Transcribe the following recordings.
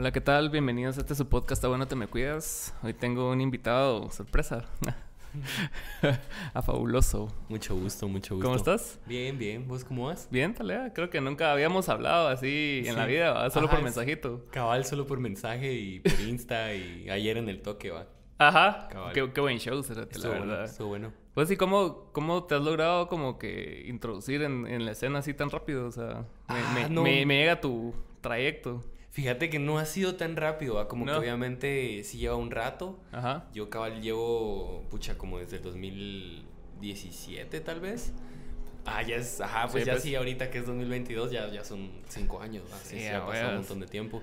Hola, ¿qué tal? Bienvenidos a este su podcast, bueno, te me cuidas. Hoy tengo un invitado sorpresa. a fabuloso. Mucho gusto, mucho gusto. ¿Cómo estás? Bien, bien. ¿Vos cómo vas? Bien, Talea. Creo que nunca habíamos hablado así en la vida, ¿va? solo Ajá, por mensajito. Cabal solo por mensaje y por Insta y ayer en el toque, va. Ajá. Cabal. Qué, qué buen show, cerote, la bueno, verdad. estuvo bueno. Pues sí, ¿cómo, ¿cómo te has logrado como que introducir en, en la escena así tan rápido? O sea, me, Ah, me- no. me- me llega tu trayecto. Fíjate que no ha sido tan rápido, va. Como No. que obviamente sí lleva un rato. Ajá. Yo cabal llevo, pucha, como desde el 2017 tal vez. Ah, ya es, ajá, pues Sí, ya pues. sí, ahorita que es 2022 ya, ya son cinco años, ¿va? Sí, Sí, sí, a ha pasado un montón de tiempo.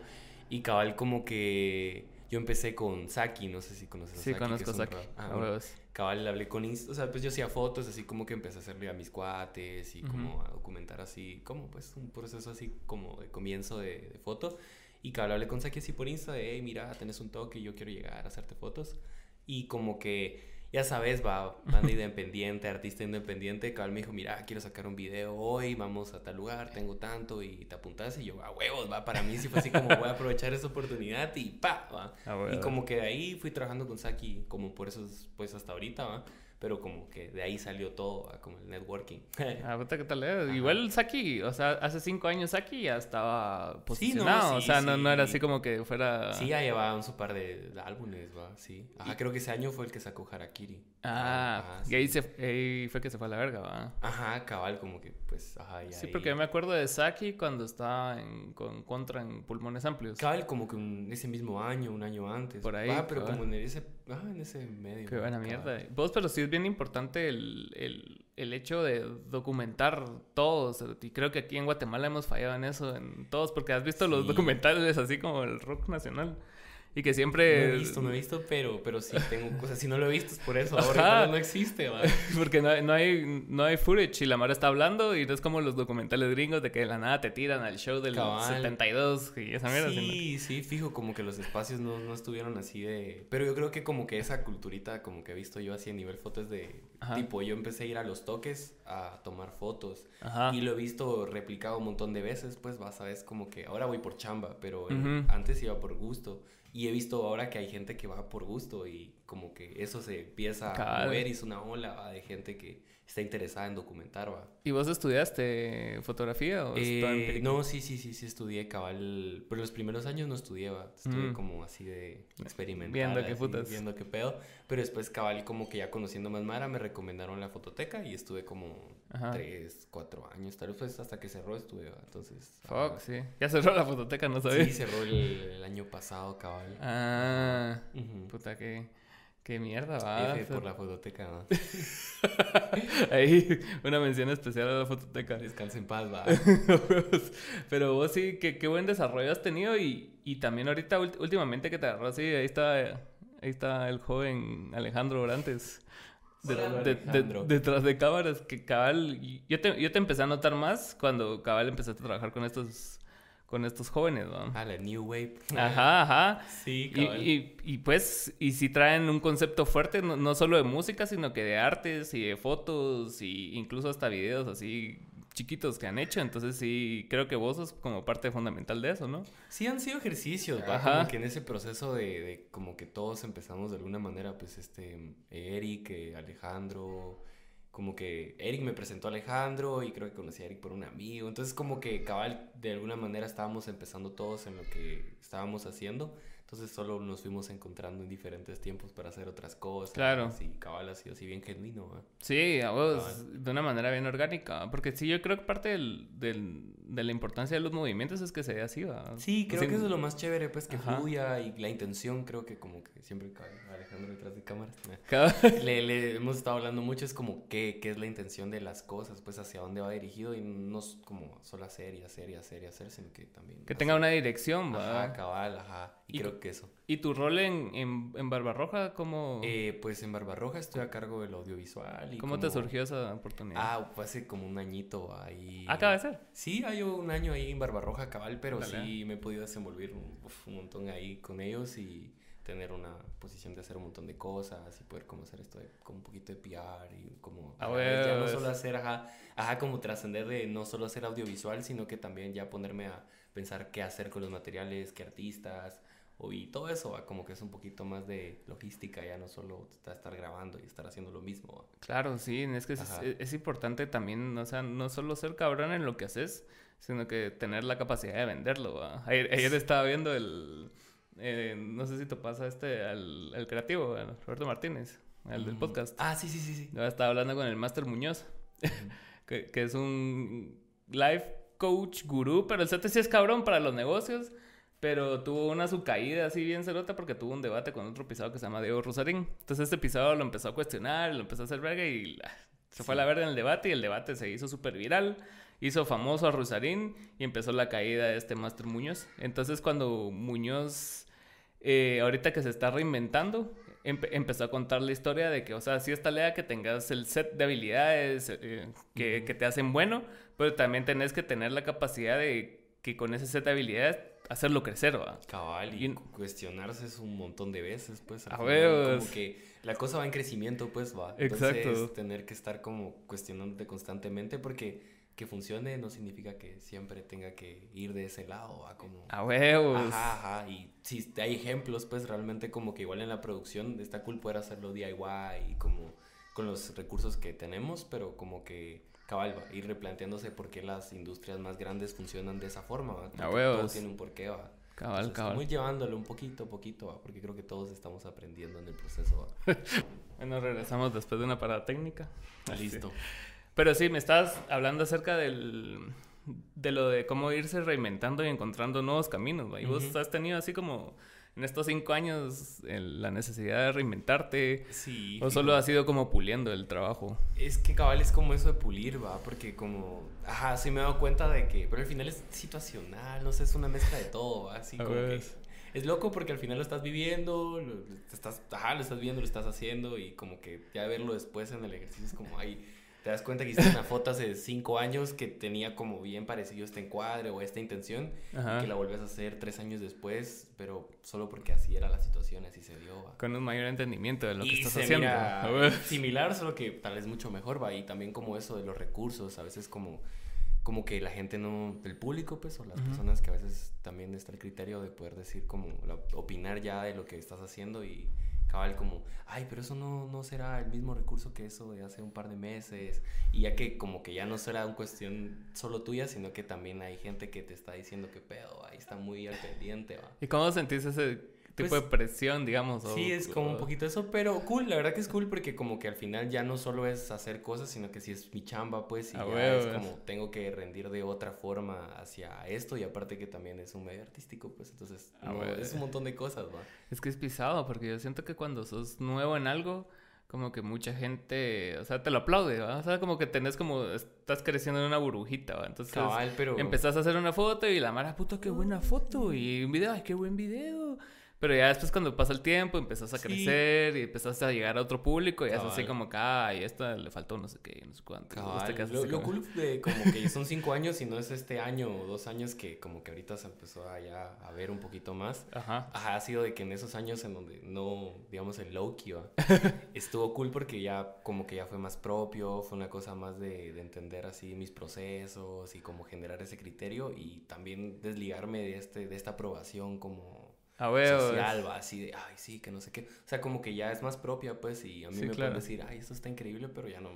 Y cabal como que yo empecé con Saki, no sé si conoces a Sí, Saki. que conozco a Saki. rap- ah, a bueno. huevos. Cabal, hablé con Insta, o sea, pues yo hacía fotos, así como que empecé a hacerle a mis cuates y como Ujú. a documentar así, como pues un proceso así como de comienzo de, de foto. Y cabal, hablé con Saki así por Insta de, hey, mira, tenés un toque, yo quiero llegar a hacerte fotos. Y como que, ya sabes, va, banda independiente, artista independiente, cabal me dijo, mira, quiero sacar un video hoy, vamos a tal lugar, tengo tanto y te apuntas y yo, a huevos, va, para mí sí fue así como voy a aprovechar esa oportunidad y pa, va. A Y huevos. como que de ahí fui trabajando con Saki como por eso, pues hasta ahorita, ¿va? Pero como que de ahí salió todo, ¿va? como el networking. Ah, ¿qué tal? eh? Ajá. Igual Saki, o sea, hace cinco años Saki ya estaba Sí, no, posicionado. o sí, sea, no, no era sí. así como que fuera. sí, ya llevaba un su par de, álbumes, ¿va? Sí. Ajá, creo que ese año fue el que sacó Harakiri. Ah, Ajá, y sí. ahí, se, ahí fue que se fue a la verga, ¿va? Ajá, cabal, como que, pues, ajá, y Sí, ahí- porque yo me acuerdo de Saki cuando estaba en, con Contra en Pulmones Amplios. Cabal, como que un- ese mismo año, un año antes. Por ahí, Ah, pero cabal. como en ese, ajá, en ese medio. Qué buena mierda. Vos, pero sí es bien importante el, el, el hecho de documentar todos. Y creo que aquí en Guatemala hemos fallado en eso, en todos, porque has visto los documentales así como el rock nacional. Y que No siempre... he visto, no he visto, pero, pero sí tengo cosas. Si no lo he visto es por eso. Ahora Ajá. no existe, ¿va? Porque no hay, no, hay, no hay footage y la Mara está hablando y no es como los documentales gringos de que de la nada te tiran al show del Cabal. 72 y esa mierda. Sí, sí, fijo, como que los espacios no, no estuvieron así de... Pero yo creo que como que esa culturita, como que he visto yo así a nivel fotos de... Ajá. Tipo, yo empecé a ir a los toques a tomar fotos. Ajá. Y lo he visto replicado un montón de veces, pues vas a ver, como que ahora voy por chamba, pero antes iba por gusto. Y he visto ahora que hay gente que va por gusto y como que eso se empieza a mover y es una ola ¿va? de gente que está interesada en documentar, va. ¿Y vos estudiaste fotografía o Eh, no, sí, sí, sí, sí estudié cabal. Pero los primeros años no estudié, va. Estuve Mm. como así de experimental. Viendo qué putas. Viendo qué pedo. Pero después cabal como que ya conociendo más Mara me recomendaron la fototeca y estuve como Ajá. tres, cuatro años. Tal vez pues, hasta que cerró estuve, va. Entonces... Fuck, ajá. sí. Ya cerró la fototeca, no sabía. Sí, cerró el, el año pasado, cabal. Ah, Ujú. puta, qué, qué mierda, va. F por la fototeca, ¿va? Ahí, una mención especial a la fototeca. Descansa en paz, va. Pero vos sí, qué, qué buen desarrollo has tenido y, y también ahorita últimamente que te agarró así, ahí está, ahí está el joven Alejandro Orantes. de- Hola, de- de- Alejandro. detrás de cámaras, que cabal, yo te, yo te empecé a notar más cuando cabal empezaste a trabajar con estos, con estos jóvenes, ¿no? Ah, la New Wave. Ajá, ajá. Sí, Y, cabal. y, y pues, y si traen un concepto fuerte, no, no solo de música, sino que de artes y de fotos, y incluso hasta videos así chiquitos que han hecho. Entonces sí, creo que vos sos como parte fundamental de eso, ¿no? Sí han sido ejercicios, ¿va? Ajá. Como que en ese proceso de, de como que todos empezamos de alguna manera, pues este, Eric, eh, Alejandro, como que Eric me presentó a Alejandro y creo que conocí a Eric por un amigo, entonces como que cabal, de alguna manera estábamos empezando todos en lo que estábamos haciendo, entonces solo nos fuimos encontrando en diferentes tiempos para hacer otras cosas. Claro. Y cabal ha sido así bien genuino, ¿va? Sí, vos, de una manera bien orgánica. Porque sí, yo creo que parte del, del- de la importancia de los movimientos es que se dé así, ¿va? Sí, creo que eso es lo más chévere, pues que Ajá. fluya y la intención, creo que como que siempre Alejandro detrás de cámaras. Le, le hemos estado hablando mucho, es como qué, qué es la intención de las cosas, pues hacia dónde va dirigido y no como solo hacer y hacer y hacer y hacer, sino que también... que hacer. tenga una dirección, ¿va? Ajá, cabal, ajá. Y, Y creo co- que eso. ¿Y tu rol en, en, en Barbarroja, cómo, Eh, pues en Barbarroja estoy a cargo del audiovisual. Y cómo te surgió esa oportunidad? Ah, fue hace como un añito ahí. Acaba de ser. Sí, hay un año ahí en Barbarroja cabal, pero Dale. sí me he podido desenvolver un, un montón ahí con ellos y tener una posición de hacer un montón de cosas y poder como hacer esto de, como un poquito de PR y como Ah, vez ya no solo hacer, ajá, ajá, como trascender de no solo hacer audiovisual, sino que también ya ponerme a pensar qué hacer con los materiales, qué artistas, y todo eso, ¿va? como que es un poquito más de logística, ya no solo estar grabando y estar haciendo lo mismo. ¿va? Claro, sí, es que es, es, importante también, o sea, no solo ser cabrón en lo que haces, sino que tener la capacidad de venderlo. Ayer, ayer, estaba viendo el, eh, no sé si te pasa este, al, el creativo, Roberto Martínez, el del podcast. Ah, sí, sí, sí. sí. Estaba hablando con el Master Muñoz, que, que, es un life coach gurú, pero el sí es cabrón para los negocios. Pero tuvo una su caída así bien cerota porque tuvo un debate con otro pisado que se llama Diego Rosarín. Entonces este pisado lo empezó a cuestionar, lo empezó a hacer verga y se fue a la verga en el debate y el debate se hizo súper viral. Hizo famoso a Rosarín y empezó la caída de este Master Muñoz. Entonces cuando Muñoz, eh, ahorita que se está reinventando, empezó a contar la historia de que, o sea, sí está lea que tengas el set de habilidades eh, que, que te hacen bueno, pero también tenés que tener la capacidad de que con ese set de habilidades hacerlo crecer, ¿va? Cabal, y, cuestionarse es un montón de veces, pues. A ver, como que la cosa va en crecimiento, pues, va. Entonces, tener que estar como cuestionándote constantemente porque que funcione no significa que siempre tenga que ir de ese lado, ¿va? Como... A huevos. Ajá, ajá. Y si hay ejemplos, pues, realmente como que igual en la producción está cool poder hacerlo DIY y como con los recursos que tenemos, pero como que cabal, va, ir replanteándose por qué las industrias más grandes funcionan de esa forma, ¿va? Todo tiene un porqué, va. Cabal, cabal. Estamos llevándolo un poquito a poquito, ¿va? Porque creo que todos estamos aprendiendo en el proceso, ¿va? bueno, regresamos después de una parada técnica. Listo. Pero sí, me estabas hablando acerca del, de lo de cómo irse reinventando y encontrando nuevos caminos, ¿va? Y vos has tenido así como en estos cinco años la necesidad de reinventarte? Sí. ¿O solo ha sido como puliendo el trabajo? Es que cabal es como eso de pulir, va, porque como, ajá, sí me he dado cuenta de que, pero al final es situacional, no sé, es una mezcla de todo, ¿va? así como que es loco porque al final lo estás viviendo, lo, estás, ajá, lo estás viendo, lo estás haciendo y como que ya verlo después en el ejercicio es como, ay te das cuenta que hiciste una foto hace cinco años que tenía como bien parecido este encuadre o esta intención y que la volvías a hacer tres años después, pero solo porque así era la situación, así se dio. Con un mayor entendimiento de lo que estás haciendo. similar, solo que tal vez mucho mejor, va. Y también como eso de los recursos, a veces como como que la gente no, el público, pues, o las personas que a veces también está el criterio de poder decir como, opinar ya de lo que estás haciendo y cabal como, ay, pero eso no, no será el mismo recurso que eso de hace un par de meses. Y ya que como que ya no será una cuestión solo tuya, sino que también hay gente que te está diciendo que pedo, ahí está muy al pendiente, va. ¿Y cómo sentís ese tipo de pues, presión, digamos. sí, es como un poquito eso, pero cool, la verdad que es cool porque como que al final ya no solo es hacer cosas, sino que si es mi chamba, pues, y ya es como tengo que rendir de otra forma hacia esto y aparte que también es un medio artístico, pues, entonces es un montón de cosas, ¿va? Es que es pisado porque yo siento que cuando sos nuevo en algo como que mucha gente, o sea, te lo aplaude, ¿va? O sea, como que tenés como, estás creciendo en una burbujita, ¿va? Entonces, pero... empezás a hacer una foto y la mara, puta, qué buena foto, y un video, ay, qué buen video. Pero ya después cuando pasa el tiempo empezás a crecer y empezás a llegar a otro público y es así como que, ay, esta le faltó no sé qué, no sé cuánto. Lo, lo cool de como que son cinco años y no es este año o dos años que como que ahorita se empezó a ya a ver un poquito más. Ajá. Ajá, ha sido de que en esos años en donde no, digamos, el low key, estuvo cool porque ya como que ya fue más propio, fue una cosa más de, de entender así mis procesos y como generar ese criterio y también desligarme de, este, de esta aprobación como a social, va así de, ay, sí, que no sé qué. O sea, como que ya es más propia, pues, y a mí me pueden decir, ay, esto está increíble, pero ya no.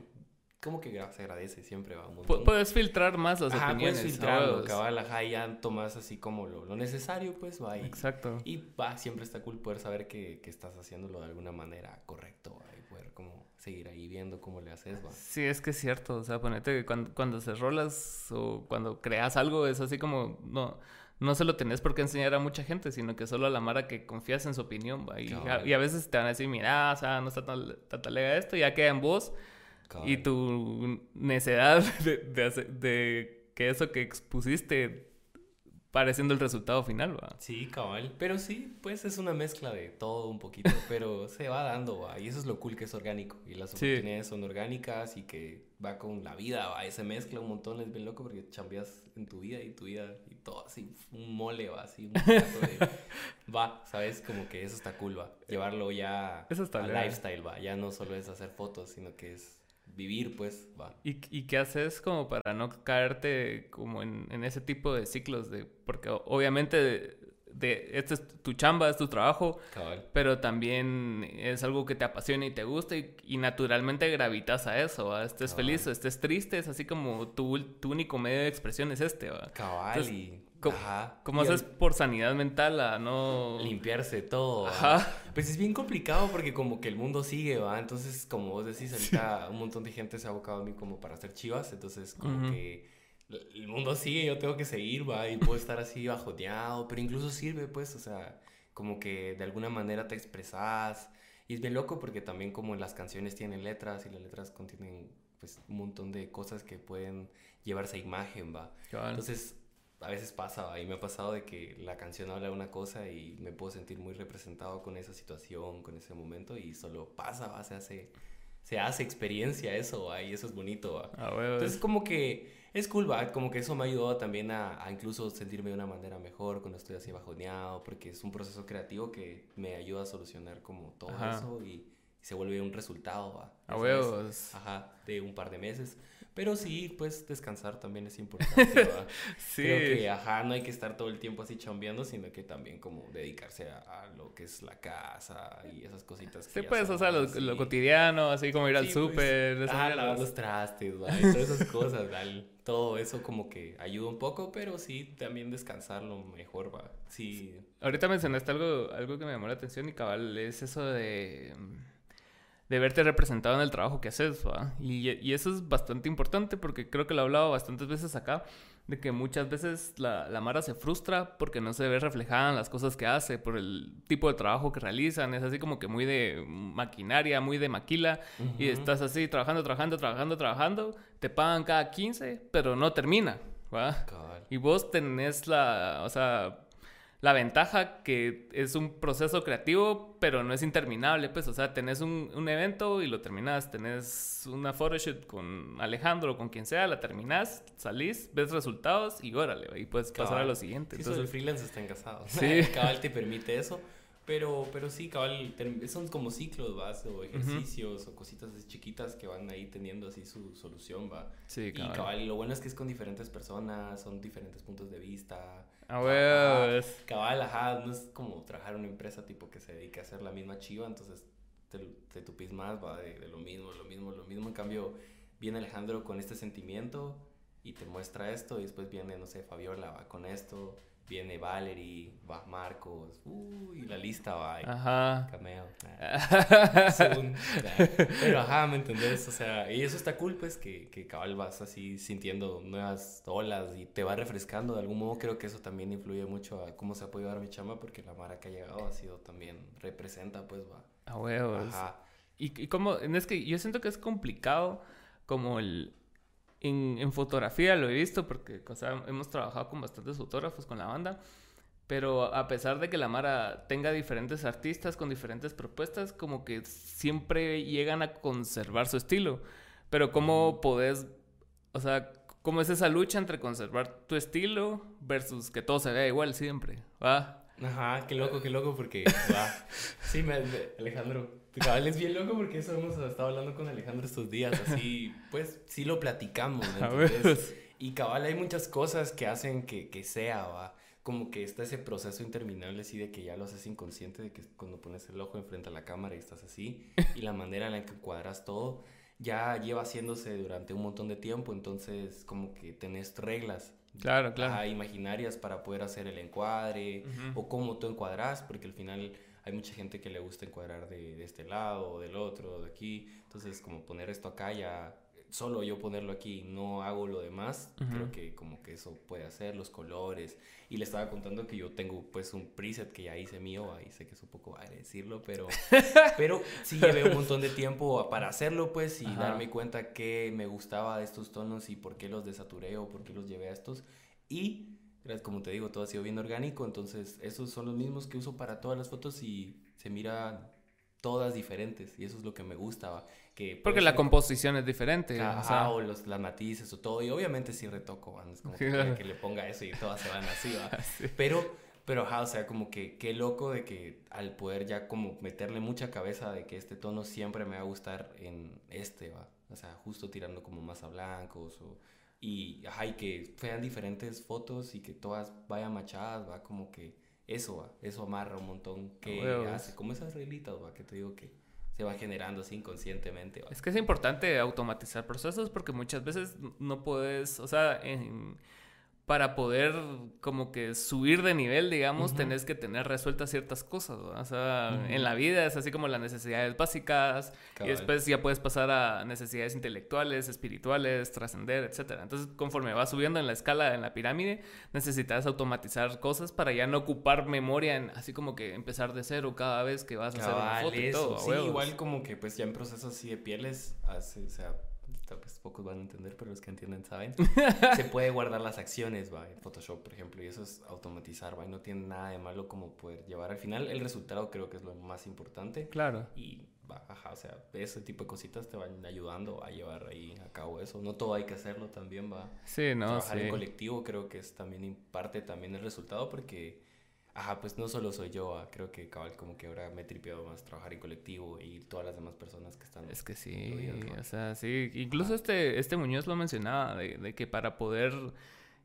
Como que se agradece, siempre va un montón. Puedes filtrar más las ajá, opiniones. puedes filtrarlo, cabal, ajá, y ya tomas así como lo, lo necesario, pues, va. Y, Exacto. Y va, siempre está cool poder saber que, que estás haciéndolo de alguna manera correcto, ¿va? y poder como seguir ahí viendo cómo le haces, va. Sí, es que es cierto, o sea, ponete que cuando, cuando se rolas o cuando creas algo es así como, no no se lo tenés por qué enseñar a mucha gente, sino que solo a la Mara que confías en su opinión, Y, a, veces te van a decir, mira, o sea, no está tan, tan talega esto, ya queda en vos. Y tu necedad de, de, que eso que expusiste pareciendo el resultado final, ¿va? Sí, cabal. Pero sí, pues es una mezcla de todo un poquito, pero se va dando, ¿va? Y eso es lo cool que es orgánico. Y las oportunidades son orgánicas y que va con la vida, ¿va? Y se mezcla un montón, es bien loco porque chambeas en tu vida y tu vida y todo así, un mole, ¿va? Así, un de... va, ¿sabes? Como que eso está cool, ¿va? Llevarlo ya eso está a lifestyle, ¿va? Ya no solo es hacer fotos, sino que es vivir, pues, va. ¿Y, ¿Y, qué haces como para no caerte como en, en, ese tipo de ciclos? de Porque obviamente de, este es tu chamba, es tu trabajo, pero también es algo que te apasiona y te gusta y, naturalmente gravitas a eso, ¿va? estés feliz o estés triste, es así como tu, tu, único medio de expresión es este. ¿va? Cabal y... ¿Cómo, haces por sanidad mental a no... Limpiarse todo. Ajá. Pues es bien complicado porque como que el mundo sigue, ¿va? Entonces, como vos decís, ahorita un montón de gente se ha abocado a mí como para hacer chivas, entonces como que el mundo sigue, yo tengo que seguir, va, y puedo estar así bajoteado, pero incluso sirve, pues, o sea, como que de alguna manera te expresas. Y es bien loco porque también como las canciones tienen letras y las letras contienen pues un montón de cosas que pueden llevarse a imagen, va. Entonces, a veces pasa, y me ha pasado de que la canción habla de una cosa y me puedo sentir muy representado con esa situación, con ese momento y solo pasa, ¿va? Se hace, se hace experiencia eso, ¿va? y eso es bonito. Entonces, como que es cool, ¿va? Como que eso me ayudó también a, a, incluso sentirme de una manera mejor cuando estoy así bajoneado, porque es un proceso creativo que me ayuda a solucionar como todo eso y, se vuelve un resultado, ¿va? A huevos. Ajá, de un par de meses. Pero sí, pues descansar también es importante. sí. Creo que, ajá, no hay que estar todo el tiempo así chambeando, sino que también como dedicarse a, lo que es la casa y esas cositas. Que sí, pues, o sea, lo, cotidiano, así como ir al pues, súper. ah, lavar los trastes, ¿va? y todas esas cosas, ¿vale? Todo eso como que ayuda un poco, pero sí, también descansarlo mejor, ¿va? Sí. Ahorita mencionaste algo, algo que me llamó la atención y cabal, es eso de de verte representado en el trabajo que haces, ¿va? Y, y, eso es bastante importante porque creo que lo he hablado bastantes veces acá, de que muchas veces la, la, Mara se frustra porque no se ve reflejada en las cosas que hace, por el tipo de trabajo que realizan, es así como que muy de maquinaria, muy de maquila, y estás así trabajando, trabajando, trabajando, trabajando, te pagan cada 15, pero no termina, ¿va? Y vos tenés la, o sea, la ventaja que es un proceso creativo, pero no es interminable, pues, o sea, tenés un, un evento y lo terminás, tenés una photoshoot con Alejandro o con quien sea, la terminás, salís, ves resultados y órale, y puedes pasar a lo siguiente. Entonces, el freelance está encasado. Sí. Cabal te permite eso. Pero, pero sí, cabal, son como ciclos, ¿vas? O ejercicios o cositas así chiquitas que van ahí teniendo así su solución, ¿va? Sí, cabal. Y cabal, lo bueno es que es con diferentes personas, son diferentes puntos de vista. Ah, bueno. Cabal, ajá, no es como trabajar en una empresa tipo que se dedica a hacer la misma chiva, entonces te, te tupís más, va, de, lo mismo, lo mismo, lo mismo. En cambio, viene Alejandro con este sentimiento y te muestra esto y después viene, no sé, Fabiola va con esto viene Valerie, va Marcos, uy, la lista va. Ajá. Cameo. Pero ajá, ¿me entendés? O sea, y eso está cool, pues, que, que cabal vas así sintiendo nuevas olas y te va refrescando. De algún modo creo que eso también influye mucho a cómo se ha podido dar mi chama, porque la Mara que ha llegado ha sido también, representa, pues, va. A huevos. Ajá. Y, y como, es que yo siento que es complicado como el en, fotografía lo he visto porque hemos trabajado con bastantes fotógrafos con la banda. Pero a pesar de que la Mara tenga diferentes artistas con diferentes propuestas, como que siempre llegan a conservar su estilo. Pero ¿cómo podés, o sea, cómo es esa lucha entre conservar tu estilo versus que todo se vea igual siempre? ¿Va? Ajá, qué loco, qué loco, porque. Sí, me, Alejandro, Cabal es bien loco porque eso hemos estado hablando con Alejandro estos días, así, pues sí lo platicamos, Y cabal hay muchas cosas que hacen que, que sea, va, como que está ese proceso interminable así de que ya lo haces inconsciente, de que cuando pones el ojo enfrente a la cámara y estás así, y la manera en la que cuadras todo, ya lleva haciéndose durante un montón de tiempo, entonces como que tenés reglas. Claro, claro. imaginarias para poder hacer el encuadre, o cómo tú encuadras, porque al final hay mucha gente que le gusta encuadrar de, de este lado, o del otro, de aquí. Entonces, como poner esto acá ya, solo yo ponerlo aquí, no hago lo demás, creo que como que eso puede hacer, los colores. Y le estaba contando que yo tengo pues un preset que ya hice mío, ahí sé que es un poco vale decirlo, pero, pero sí llevé un montón de tiempo para hacerlo pues y darme cuenta que me gustaba de estos tonos y por qué los desaturé o por qué los llevé a estos. Y como te digo, todo ha sido bien orgánico, entonces esos son los mismos que uso para todas las fotos y se miran todas diferentes y eso es lo que me gusta. Que Porque la composición es diferente. o, los, las matices o todo y obviamente sí retoco, es como que, le ponga eso y todas se van así, ¿va? Pero, pero o sea, como que qué loco de que al poder ya como meterle mucha cabeza de que este tono siempre me va a gustar en este, ¿va? o sea, justo tirando como más a blancos o y, ajá, y que sean diferentes fotos y que todas vayan machadas, va como que eso va, eso amarra un montón. Que hace, como esas reglitas, va, que te digo que se va generando así inconscientemente. Es que es importante automatizar procesos porque muchas veces no puedes, o sea, en para poder como que subir de nivel, digamos, tenés que tener resueltas ciertas cosas. O sea, en la vida es así como las necesidades básicas y después ya puedes pasar a necesidades intelectuales, espirituales, trascender, etc. Entonces, conforme vas subiendo en la escala, en la pirámide, necesitas automatizar cosas para ya no ocupar memoria, en, así como que empezar de cero cada vez que vas a hacer una foto y todo. Sí, igual como que pues ya en procesos así de pieles, hace, o sea pues pocos van a entender, pero los que entienden saben, se puede guardar las acciones, va, en Photoshop, por ejemplo, y eso es automatizar, va, y no tiene nada de malo como poder llevar al final el resultado, creo que es lo más importante. Claro. Y va, ajá, o sea, ese tipo de cositas te van ayudando a llevar ahí a cabo eso. No todo hay que hacerlo también, va. Sí, no, Trabajar en colectivo creo que es también parte también el resultado porque Ajá, pues no solo soy yo, ah, creo que cabal como que ahora me he tripeado más trabajar en colectivo y todas las demás personas que están. Es que sí, o sea, sí, incluso este, este Muñoz lo mencionaba, de, que para poder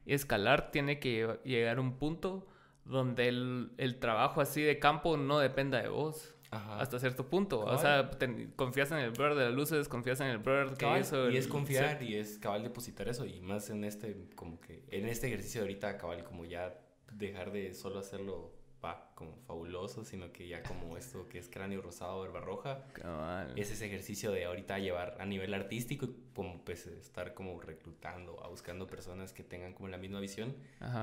escalar tiene que llegar a un punto donde el, trabajo así de campo no dependa de vos. Ajá. Hasta cierto punto. O sea, confías en el brother de las luces, confías en el brother que hizo. Y es confiar y es cabal depositar eso. Y más en este, como que, en este ejercicio de ahorita, cabal, como ya dejar de solo hacerlo pa, como fabuloso, sino que ya como esto que es cráneo rosado, herba roja, es ese ejercicio de ahorita llevar a nivel artístico, como pues estar como reclutando, a buscando personas que tengan como la misma visión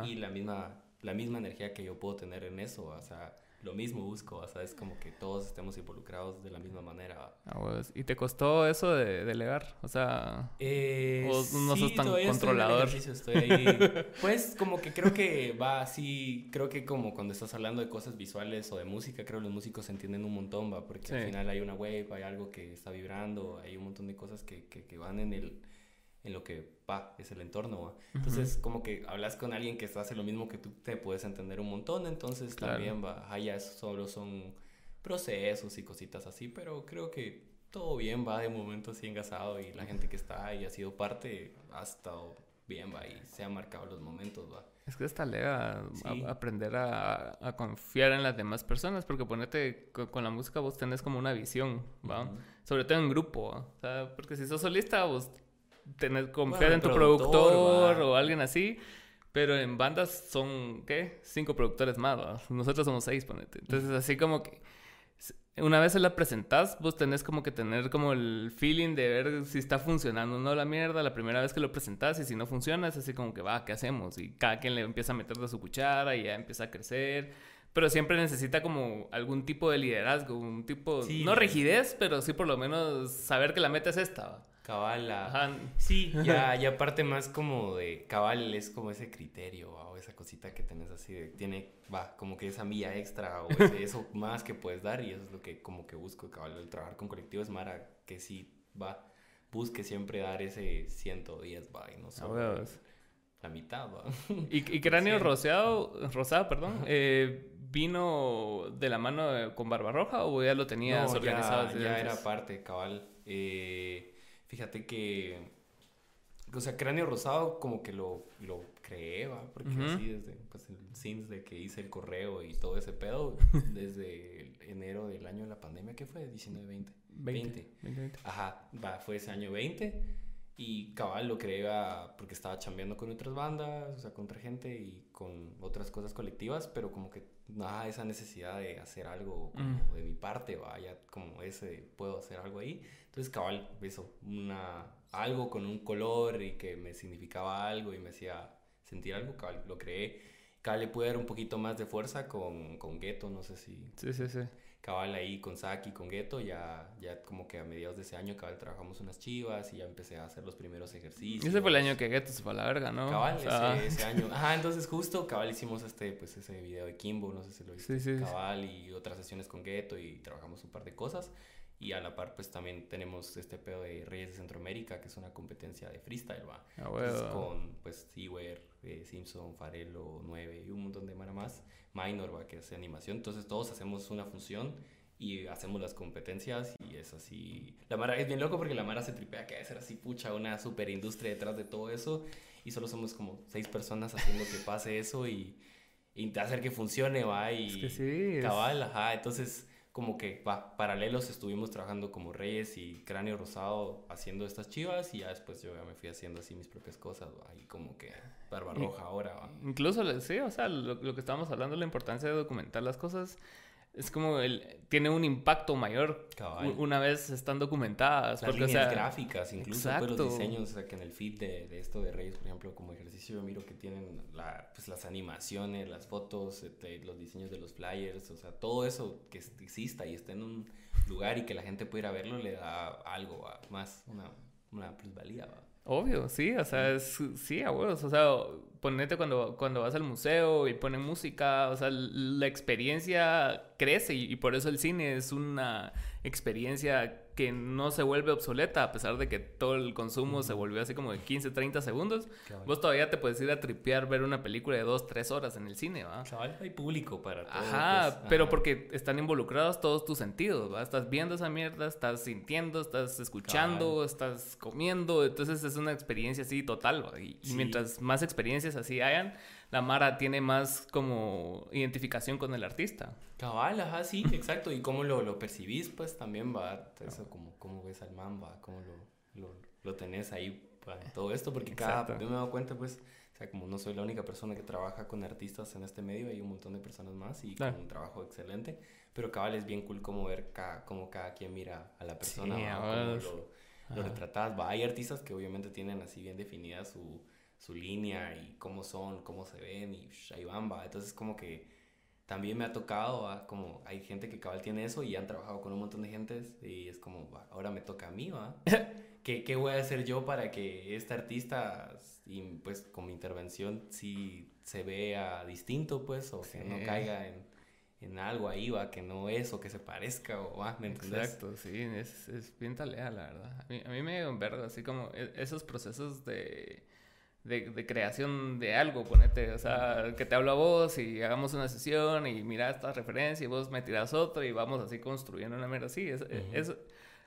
y la misma, la misma energía que yo puedo tener en eso, o sea, lo mismo busco, o sea, es como que todos estemos involucrados de la misma manera. Ah, ¿Y te costó eso de delegar? O sea, eh, no sos tan controlador. Estoy ahí. pues como que creo que va así, creo que como cuando estás hablando de cosas visuales o de música, creo que los músicos se entienden un montón, va, porque al final hay una wave, hay algo que está vibrando, hay un montón de cosas que, que, que van en el en lo que va, es el entorno. Entonces, como que hablas con alguien que hace lo mismo que tú, te puedes entender un montón, entonces también va, allá solo son procesos y cositas así, pero creo que todo bien va de momento así engasado y la gente que está ahí ha sido parte ha estado bien va y se han marcado los momentos va. Es que está lega aprender a, a, confiar en las demás personas, porque ponete con, la música vos tenés como una visión, ¿va? Sobre todo en grupo, o sea, porque si sos solista vos tener confiar en tu productor, o alguien así. Pero en bandas son, ¿qué? Cinco productores más, Nosotros somos seis, ponete. Entonces, así como que una vez se la presentás, vos tenés como que tener como el feeling de ver si está funcionando o no la mierda la primera vez que lo presentás y si no funciona es así como que va, ¿qué hacemos? Y cada quien le empieza a meter de su cuchara y ya empieza a crecer. Pero siempre necesita como algún tipo de liderazgo, un tipo, no rigidez, pero sí por lo menos saber que la meta es esta. Cabal, sí, ya, ya parte más como de cabal, es como ese criterio o esa cosita que tenés así, de, tiene, va, como que esa milla extra o eso más que puedes dar y eso es lo que como que busco, cabal, el trabajar con colectivos Mara, que sí, va, busque siempre dar ese 110, va, y no solo la mitad, va. ¿Y, y Cráneo Rosado, Rosado, perdón, eh, vino de la mano con Barbarroja o ya lo tenías organizado? Ya, ya era parte, cabal. Eh, Fíjate que, o sea, Cráneo Rosado como que lo, lo creé, ¿va? Porque así desde pues, el Sims de que hice el correo y todo ese pedo, desde enero del año de la pandemia, ¿qué fue? 19, 20. 20. 20. Ajá, va, fue ese año 20. Y cabal lo creé porque estaba chambeando con otras bandas, o sea, con otra gente y con otras cosas colectivas, pero como que nada, esa necesidad de hacer algo como de mi parte, vaya, como ese, puedo hacer algo ahí. Entonces, cabal, eso, una, algo con un color y que me significaba algo y me hacía sentir algo, cabal, lo creé. Cabal le pude dar un poquito más de fuerza con, con Ghetto, no sé si... Sí, sí, sí. Cabal ahí con Saki, con Ghetto, ya, ya como que a mediados de ese año, cabal, trabajamos unas chivas y ya empecé a hacer los primeros ejercicios. Ese fue el año que Ghetto se fue a la verga, ¿no? Cabal, ese, ese, año. Ajá, entonces justo, cabal, hicimos este, pues ese video de Kimbo, no sé si lo viste. Sí, sí, cabal, y otras sesiones con Ghetto y trabajamos un par de cosas. Y a la par, pues también tenemos este pedo de Reyes de Centroamérica, que es una competencia de freestyle, va. Ah, con, pues, Seawer, eh, Simpson, Farelo, 9 y un montón de más. Minor, va, que hace animación. Entonces, todos hacemos una función y hacemos las competencias y es así. La Mara es bien loco porque la Mara se tripea que debe ser así, pucha, una super industria detrás de todo eso y solo somos como seis personas haciendo que pase eso y, y hacer que funcione, va, y Es que sí, es- cabal, ajá, entonces como que va, paralelos estuvimos trabajando como Reyes y Cráneo Rosado haciendo estas chivas y ya después yo ya me fui haciendo así mis propias cosas, y como que Barba Roja ahora, va. Incluso, sí, o sea, lo, lo que estábamos hablando, la importancia de documentar las cosas, es como el, tiene un impacto mayor Cabal. una vez están documentadas. Las porque, o líneas sea, gráficas, incluso pues, los diseños, o sea, que en el feed de, de esto de Reyes, por ejemplo, como ejercicio, yo miro que tienen la, pues, las animaciones, las fotos, este, los diseños de los flyers, o sea, todo eso que exista y esté en un lugar y que la gente pueda ir a verlo le da algo ¿va? más, una, una plusvalía. ¿va? Obvio, sí, o sea, es, sí, a huevos, o sea, ponete cuando, cuando vas al museo y ponen música, o sea, la experiencia crece y por eso el cine es una experiencia que no se vuelve obsoleta a pesar de que todo el consumo se volvió así como de 15, 30 segundos. Cabal. Vos todavía te puedes ir a tripear ver una película de 2, 3 horas en el cine, ¿va? Cabal, hay público para todo. Ajá, pues, pero ajá. porque están involucrados todos tus sentidos, ¿va? Estás viendo esa mierda, estás sintiendo, estás escuchando, estás comiendo, entonces es una experiencia así total, ¿va? Y, mientras más experiencias así hayan, la Mara tiene más como identificación con el artista. Cabal, ajá, sí, exacto. Y cómo lo, lo percibís, pues también va. Eso, como cómo ves al man, va, cómo lo, lo, lo tenés ahí para todo esto. Porque cada. Yo me he dado cuenta, pues, o sea, como no soy la única persona que trabaja con artistas en este medio, hay un montón de personas más y Claro. con un trabajo excelente. Pero cabal es bien cool como ver cada, cómo cada quien mira a la persona, Sí, va, cómo lo, lo Ajá. retratas. Va, hay artistas que obviamente tienen así bien definida su, su línea y cómo son, cómo se ven y sh, ahí van, va. Entonces, como que también me ha tocado, ¿va? como hay gente que cabal tiene eso y han trabajado con un montón de gentes y es como, va, ahora me toca a mí, ¿va? ¿Qué, ¿Qué voy a hacer yo para que este artista, y pues con mi intervención, sí se vea distinto, pues, o que no Sí. caiga en, en algo ahí, ¿va? Que no es o que se parezca, o, ¿va? ¿Me entendés? Exacto, sí, es, es bien talea, la verdad. A mí, a mí me dio un vergo, así como e- esos procesos de, de, de creación de algo, ponete, o sea, que te hablo a vos y hagamos una sesión y mira esta referencia y vos me tiras otro y vamos así construyendo una mierda así. Es, eso,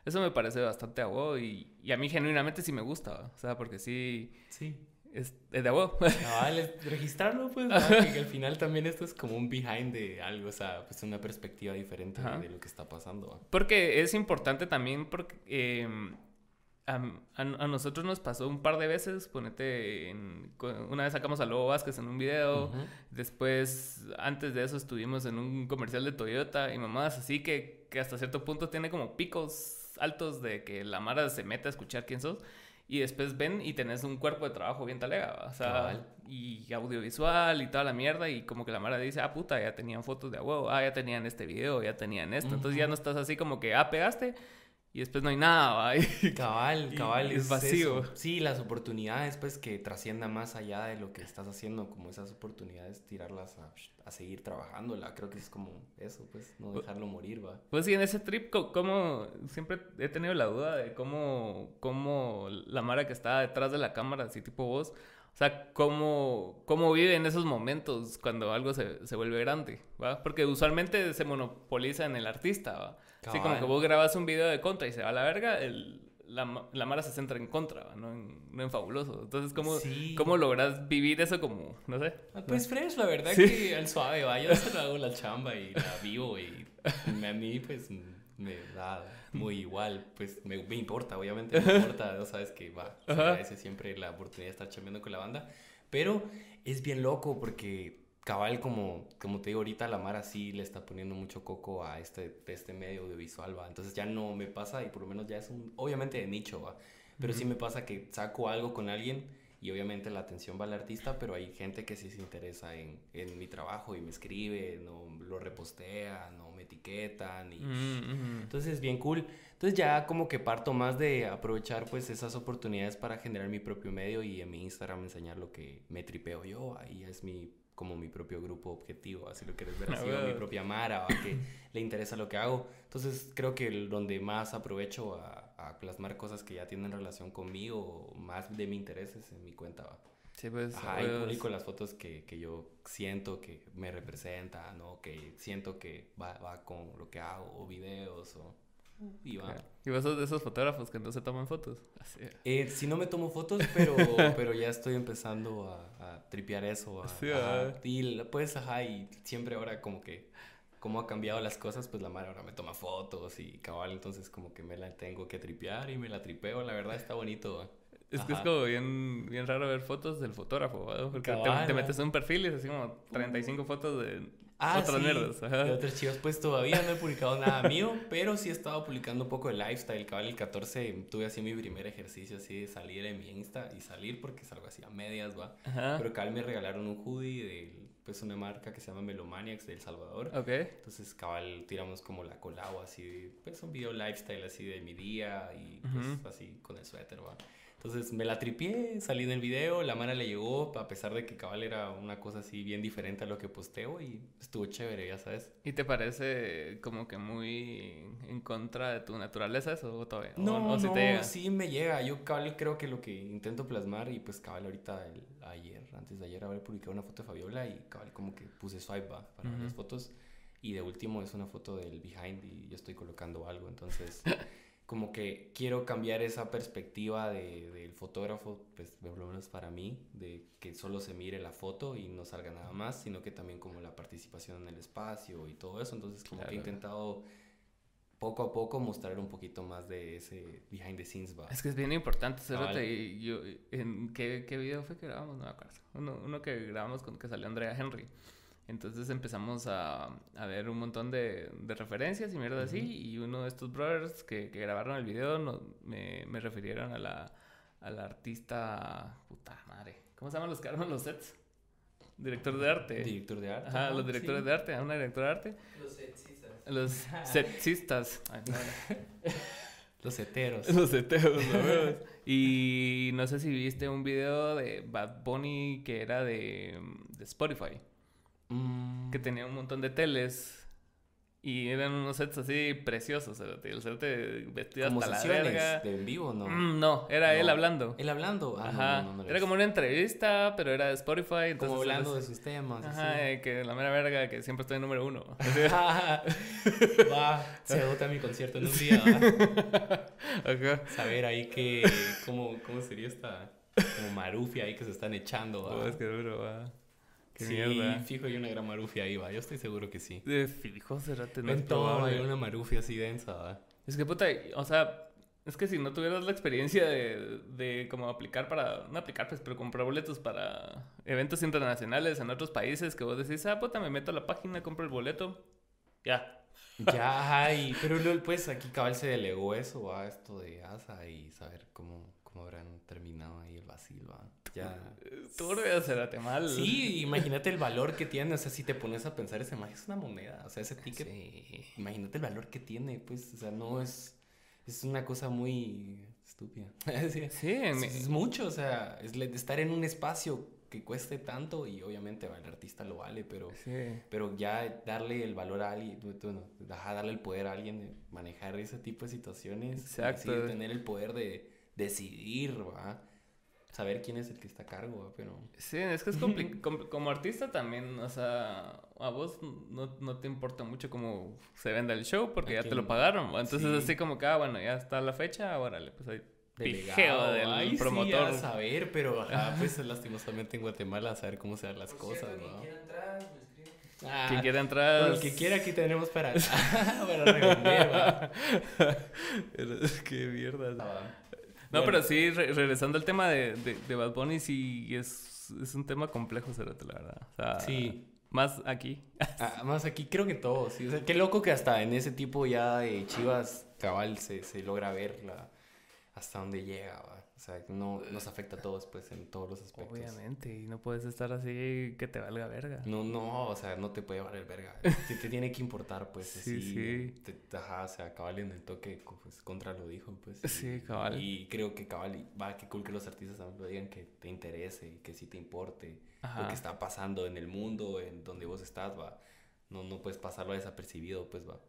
eso me parece bastante a huevo y, y a mí genuinamente sí me gusta, ¿va? o sea, porque sí, Sí. es, es de a huevo. Cabal, es registrarlo, pues, que al final también esto es como un behind de algo, o sea, pues una perspectiva diferente de, Ajá. de lo que está pasando, ¿va? Porque es importante también porque eh, a, a- a nosotros nos pasó un par de veces, ponete, en- una vez sacamos a Lobo Vázquez en un video, Ujú. después, antes de eso estuvimos en un comercial de Toyota y mamás, así que, que hasta cierto punto tiene como picos altos de que la Mara se mete a escuchar quién sos. Y después ven y tenés un cuerpo de trabajo bien talega, o sea, Cabal. y audiovisual y toda la mierda, y como que la Mara dice, ah, puta, ya tenían fotos de a huevo, ah, ya tenían este video, ya tenían esto, entonces ya no estás así como que, ah, pegaste, y después no hay nada, ¿va? Y- Cabal, cabal, es vacío. eso. Sí, las oportunidades, pues, que trasciendan más allá de lo que estás haciendo, como esas oportunidades, tirarlas a, a seguir trabajándola. Creo que es como eso, pues, no dejarlo morir, va. Pues sí, en ese trip, co- ¿cómo? Siempre he tenido la duda de cómo, cómo la Mara que está detrás de la cámara, así tipo vos, o sea, cómo, cómo vive en esos momentos cuando algo se, se vuelve grande, ¿va? Porque usualmente se monopoliza en el artista, ¿va? Así como Cabal. que vos grabas un video de contra y se va a la verga, el, la, la Mara se centra en contra. No en, no en fabuloso. Entonces, ¿cómo, Sí. ¿cómo logras vivir eso como, no sé? Ah, Pues fresh, la verdad Sí. que al suave, va. Yo solo hago la chamba y la vivo y a mí, pues, me da muy igual. Pues, me, me importa, obviamente me importa. No sabes que va. Se agradece siempre la oportunidad de estar chambeando con la banda. Pero es bien loco porque cabal, como, como te digo ahorita, la Mara sí le está poniendo mucho coco a este, este medio audiovisual, va. Entonces ya no me pasa y por lo menos ya es un, obviamente de nicho, va. Pero sí me pasa que saco algo con alguien y obviamente la atención va al artista, pero hay gente que sí se interesa en, en mi trabajo y me escribe, no lo repostea, no me etiquetan y... Mm, ujú. Entonces es bien cool. Entonces ya como que parto más de aprovechar pues esas oportunidades para generar mi propio medio y en mi Instagram enseñar lo que me tripeo yo. Ahí es mi como mi propio grupo objetivo, así lo quieres ver así, o mi propia Mara, o a que le interesa lo que hago. Entonces creo que el- donde más aprovecho a, a plasmar cosas que ya tienen relación conmigo, más de mi interés es en mi cuenta. ¿va? Sí, pues. Ajá, y publico las fotos que, que yo siento que me representan, ¿no? Que siento que va, va con lo que hago, o videos, o... Y va. claro. Y vos sos de esos fotógrafos que no se toman fotos. Así. Eh, sí no me tomo fotos, pero, pero ya estoy empezando a, a tripear eso. a- Sí. Y pues, ajá, y siempre ahora como que, como ha cambiado las cosas, pues la madre ahora me toma fotos y cabal, entonces como que me la tengo que tripear y me la tripeo, la verdad está bonito. ¿va? Es que es como bien, bien raro ver fotos del fotógrafo, ¿verdad? Porque te- te, metes en un perfil y es así como 35 fotos de Ah, otras sí. Ajá. de otros chicos. Pues todavía no he publicado nada mío, pero sí he estado publicando un poco de lifestyle. Cabal, el 14 tuve así mi primer ejercicio así de salir en mi Insta y salir porque salgo así a medias, va. Ajá. Pero cabal me regalaron un hoodie de pues una marca que se llama Melomaniacs de El Salvador. Ok. Entonces cabal tiramos como la colabo así, de, pues un video lifestyle así de mi día y pues así con el suéter, va. Entonces me la tripié, salí en el video, la mano le llegó, a pesar de que cabal era una cosa así bien diferente a lo que posteo y estuvo chévere, ya sabes. ¿Y te parece como que muy en contra de tu naturaleza eso o todavía? O- No, o si no, te llega? sí me llega. Yo cabal creo que lo que intento plasmar y pues cabal ahorita el- ayer, antes de ayer haber publicado una foto de Fabiola y cabal como que puse swipe va para Ujú. las fotos y de último es una foto del behind y yo estoy colocando algo, entonces como que quiero cambiar esa perspectiva de, del fotógrafo, pues por lo menos para mí, de que solo se mire la foto y no salga nada más, sino que también como la participación en el espacio y todo eso, entonces como que he intentado poco a poco mostrar un poquito más de ese behind the scenes va. Es que es bien importante. Cerote, y yo, ¿en qué, qué video fue que grabamos? No me acuerdo. Uno, uno que grabamos con que salió Andrea Henry. Entonces empezamos a, a ver un montón de, de referencias y mierda así. Y uno de estos brothers que, que grabaron el video no- me, me refirieron a la, a la artista. Puta madre. ¿Cómo se llaman los que arman los sets? Director de arte. Director de arte. Ajá, los directores sí. de arte, a una directora de arte. Los sexistas. Los setsistas. Ay, no, no. Los heteros. Los los huevos. Y no sé si viste un video de Bad Bunny que era de, de Spotify, Mm, que tenía un montón de teles y eran unos sets así preciosos. El cerote vestido como hasta la verga. de en vivo, ¿no? Mm, no, era él No. hablando. Él hablando. Ah, Ajá. no, no, era como una entrevista, pero era de Spotify. visto. Como Entonces hablando de era- sus temas. Ajá, así. eh, que la mera verga, que siempre estoy en número uno. va, se agota mi concierto en un día. Ajá. Saber ahí que. ¿Cómo, cómo sería esta. Como marufia ahí que se están echando. va. Oh, es que duro, va. Qué sí, mierda. fijo, hay una gran marufia ahí, va. Yo estoy seguro que sí. De fijo, cerote, no es en todo hay una marufia así densa, va. Es que puta, o sea, es que si no tuvieras la experiencia de, de como aplicar para, no aplicar pues, pero comprar boletos para eventos internacionales en otros países que vos decís, ah, puta, me meto a la página, compro el boleto, ya. Ya, ay, pero pues aquí cabal se delegó eso, va, esto de ASA y saber cómo, cómo habrán terminado ahí el vacío, va. Ya. Turbio, serate mal. Sí, imagínate el valor que tiene, o sea, si te pones a pensar, ese magia es una moneda, o sea, ese ticket, Sí. imagínate el valor que tiene, pues, o sea, no es, es una cosa muy estúpida. sí, Sí, es, es mucho, o sea, es estar en un espacio que cueste tanto y obviamente el artista lo vale, pero... sí. Pero ya darle el valor a alguien, bueno, darle el poder a alguien de manejar ese tipo de situaciones. Exacto. así tener el poder de decidir, ¿va? Saber quién es el que está a cargo. Pero... Sí, es que es compli- com- como artista también, o sea, a vos no, no te importa mucho cómo se venda el show porque ¿A ya te quién? lo pagaron, entonces Sí. así como que, ah, bueno, ya está la fecha, órale, pues ahí delegado, del ay, sí, promotor. a saber, pero ajá, pues lastimosamente en Guatemala a saber cómo se dan las Por cosas, cierto, ¿no? quien quiera entrar, me. Ah, Quien quiera entrar. el que quiera aquí tenemos para, para revender. Qué mierda. Ah, No, bueno. pero sí, re- regresando al tema de, de, de Bad Bunny, sí es, es un tema complejo, Cerote, la verdad. O sea, Sí. Más aquí. Ah, más aquí creo que todos, sí. O sea, qué loco que hasta en ese tipo ya de chivas cabal se, se logra ver la, hasta dónde llega, ¿va? Sea, no nos afecta a todos, pues, en todos los aspectos. Obviamente, y no puedes estar así que te valga verga. No, no, o sea, no te puede valer verga. Te, te tiene que importar, pues, Sí, así. sí. te- ajá, o sea, cabal en el toque, pues, contra lo dijo, pues. Sí, y- cabal. Y creo que cabal, va, qué cool que los artistas también lo digan, que te interese y que sí te importe lo que está pasando en el mundo, en donde vos estás, va. No, no puedes pasarlo desapercibido, pues, va.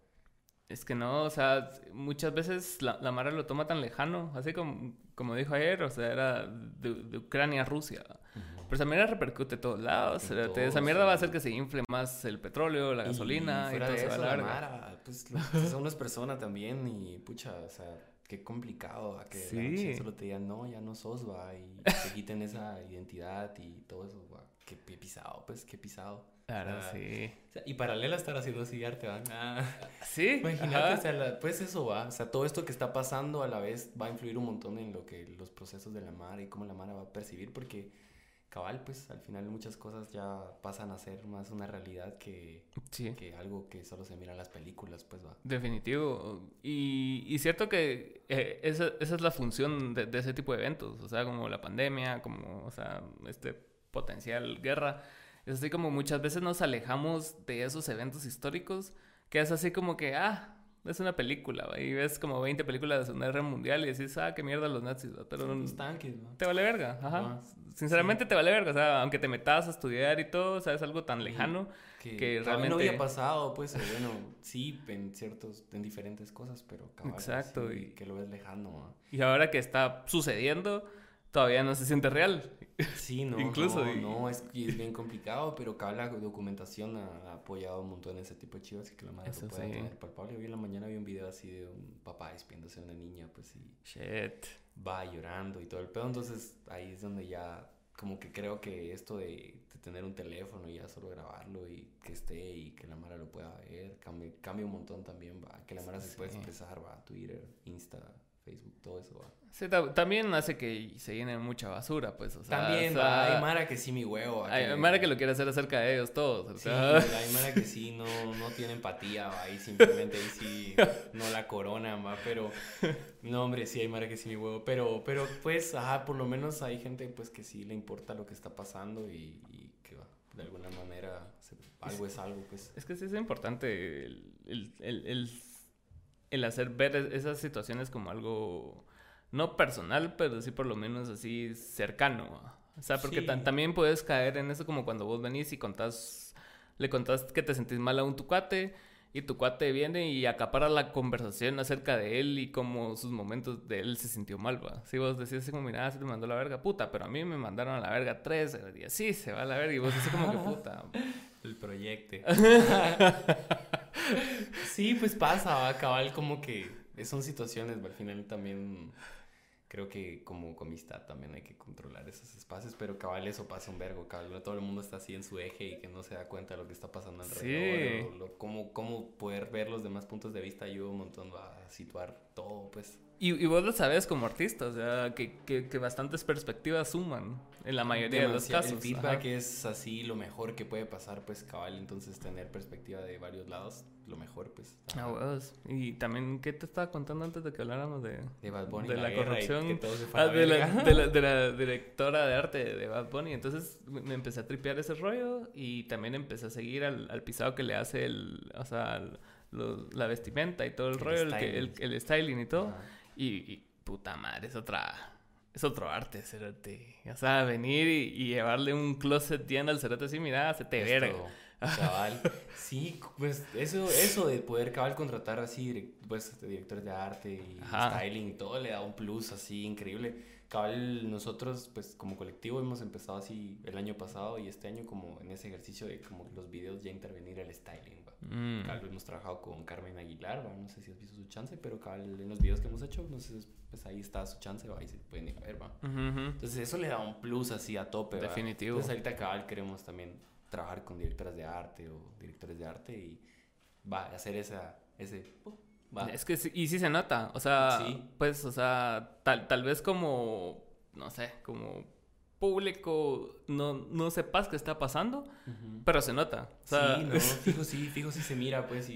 Es que no, o sea, muchas veces la, la Mara lo toma tan lejano, así como, como dijo ayer, o sea, era de, de Ucrania a Rusia. Pero esa mierda repercute en todos lados. En cerote. todos, esa mierda va a hacer que se infle más el petróleo, la gasolina y, fuera todo de se va a eso, la la. Mara, pues, lo- pues, uno es persona también y pucha, o sea, qué complicado a que la Sí. noche solo te digan, no, ya no sos, va, y te quiten esa identidad y todo eso, va. Qué, qué pisado, pues, qué pisado. Claro, Ah. sí. O sea, y paralela a estar haciendo así arte, va. Ah. Sí, Imagínate, o sea, la- pues eso va, o sea, todo esto que está pasando a la vez va a influir un montón en lo que los procesos de la Mara y cómo la Mara va a percibir, porque cabal, pues al final muchas cosas ya pasan a ser más una realidad que, Sí. que algo que solo se mira en las películas, pues va. Definitivo. Y, y cierto que eh, esa, esa es la función de, de ese tipo de eventos. O sea, como la pandemia, como, o sea, este potencial guerra. Es así como muchas veces nos alejamos de esos eventos históricos, que es así como que, ah, es una película, ¿va? y ves como 20 películas de Segunda Guerra Mundial y decís, ah, qué mierda los nazis, ¿va? pero Los tanques, ¿no? te vale verga, ajá. Sinceramente te vale verga, o sea, aunque te metas a estudiar y todo, o sea, es algo tan Sí. lejano. Que, que realmente- no había pasado, pues, o bueno, sí, en ciertos, en diferentes cosas, pero cabal, Exacto, sí, y- que lo ves lejano, ¿va? Y ahora que está sucediendo, todavía no se siente real. Sí, no, Incluso, no, y- no, es, bien complicado, pero cada la documentación ha, ha apoyado un montón ese tipo de chivas y que la madre Eso lo pueda sí. tener palpable. Hoy en la mañana vi un video así de un papá despidiéndose de una niña, pues y Shit. va llorando y todo el pedo, entonces ahí es donde ya como que creo que esto de, de tener un teléfono y ya solo grabarlo y que esté y que la Mara lo pueda ver, cambia, cambia un montón también, va, que la Mara se puede Sí. expresar, va, Twitter, Insta, Facebook, todo eso, va. Sí, ta- también hace que se llene mucha basura, pues, o sea... También, o sea, hay Mara que sí mi huevo. hay que- Mara que lo quiere hacer acerca de ellos todos. o Sí, hay Mara que sí no, no tiene empatía, va, ahí simplemente ahí sí no la corona, va, pero no, hombre, sí hay Mara que sí mi huevo, pero, pero pues, ajá, por lo menos hay gente pues que sí le importa lo que está pasando y, y que va, de alguna manera se- algo es algo, pues. Es que sí es importante el, el, el, el- el hacer ver es- esas situaciones como algo no personal, pero sí por lo menos así cercano. O sea, porque Sí. también puedes caer en eso como cuando vos venís y contás, le contás que te sentís mal a un tu cuate y tu cuate viene y acapara la conversación acerca de él y como sus momentos de él se sintió mal, va. Si vos decís así como, mira, se te mandó la verga, puta, pero a mí me mandaron a la verga tres, y así se va a la verga y vos así como que puta. El proyecto. sí, pues pasa, va, cabal, como que son situaciones, al final también creo que como con amistad también hay que controlar esos espacios, pero cabal eso pasa un vergo, cabal, todo el mundo está así en su eje y que no se da cuenta de lo que está pasando alrededor, Sí. o lo- cómo, cómo poder ver los demás puntos de vista ayuda un montón a situar todo, pues. Y, y vos lo sabes como artista, o sea, que, que, que bastantes perspectivas suman en la mayoría de los casos. El feedback ajá. es así lo mejor que puede pasar, pues cabal, entonces tener perspectiva de varios lados, lo mejor, pues. Ah, huevos. Y también, ¿qué te estaba contando antes de que habláramos de, De Bad Bunny, de la, y corrupción? Ah, la de, la, de, la, de la directora de arte de Bad Bunny. Entonces me empecé a tripear ese rollo y también empecé a seguir al, al pisado que le hace el, o sea, el- la vestimenta y todo el, El rollo, el, que, el, styling. el styling y todo. Ajá. Y, y puta madre, es otra. Es otro arte, cerote. O sea, venir y, y llevarle un closet lleno al cerote así, mira, se te verga. Cabal. Sí, pues eso, eso de poder cabal contratar así, pues directores de arte y Ajá. styling y todo le da un plus así increíble. Cabal, nosotros pues como colectivo hemos empezado así el año pasado y este año como en ese ejercicio de como los videos ya intervenir el styling. ¿Va? Mm. Cabal, hemos trabajado con Carmen Aguilar, ¿va? no sé si has visto su chance, pero cabal en los videos que hemos hecho, no sé, pues ahí está su chance, ¿va? ahí se pueden ir a ver, ¿va? Entonces eso le da un plus así a tope. ¿verdad? Definitivo. Entonces ahorita cabal queremos también trabajar con directoras de arte o directores de arte y va a hacer esa, ese... va. Es que sí, y sí se nota, o sea, Sí. pues, o sea, tal, tal vez como, no sé, como público no, no sepas qué está pasando, Ujú. pero se nota. O sea, sí, no, fijo sí, fijo sí se mira, pues. Y,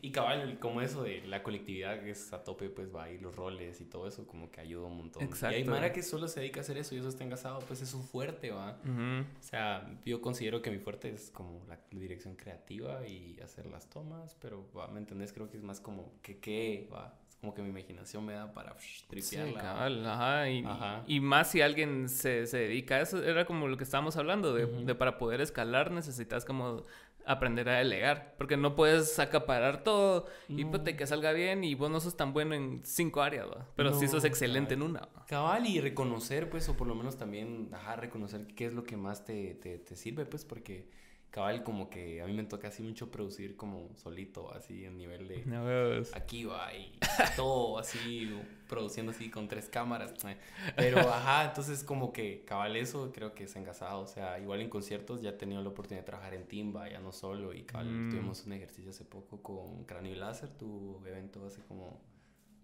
y cabal, como eso de la colectividad que es a tope, pues va y los roles y todo eso, como que ayuda un montón. Y hay Exacto. Mara que solo se dedica a hacer eso y eso está engasado, pues es su fuerte, va. Ujú. O sea, yo considero que mi fuerte es como la dirección creativa y hacer las tomas, pero, va, ¿me entendés? Creo que es más como que, que, va, como que mi imaginación me da para psh, Sí, tripearla. cabal, ajá, y, Ajá. y más si alguien se, se dedica a eso, era como lo que estábamos hablando, de, para poder escalar necesitas como aprender a delegar, porque no puedes acaparar todo y No. puta, que salga bien y vos no sos tan bueno en cinco áreas, ¿va? pero sí No, sos excelente en una. ¿va? Cabal y reconocer, pues, o por lo menos también, ajá, reconocer qué es lo que más te, te, te sirve, pues, porque cabal como que a mí me toca así mucho producir como solito, así en nivel de No, aquí va y todo así, produciendo así con tres cámaras. eh. Pero ajá, entonces como que cabal eso creo que es engasado, o sea, igual en conciertos ya he tenido la oportunidad de trabajar en timba, ya no solo, y cabal Mm. tuvimos un ejercicio hace poco con Cráneo y Láser, tu evento hace como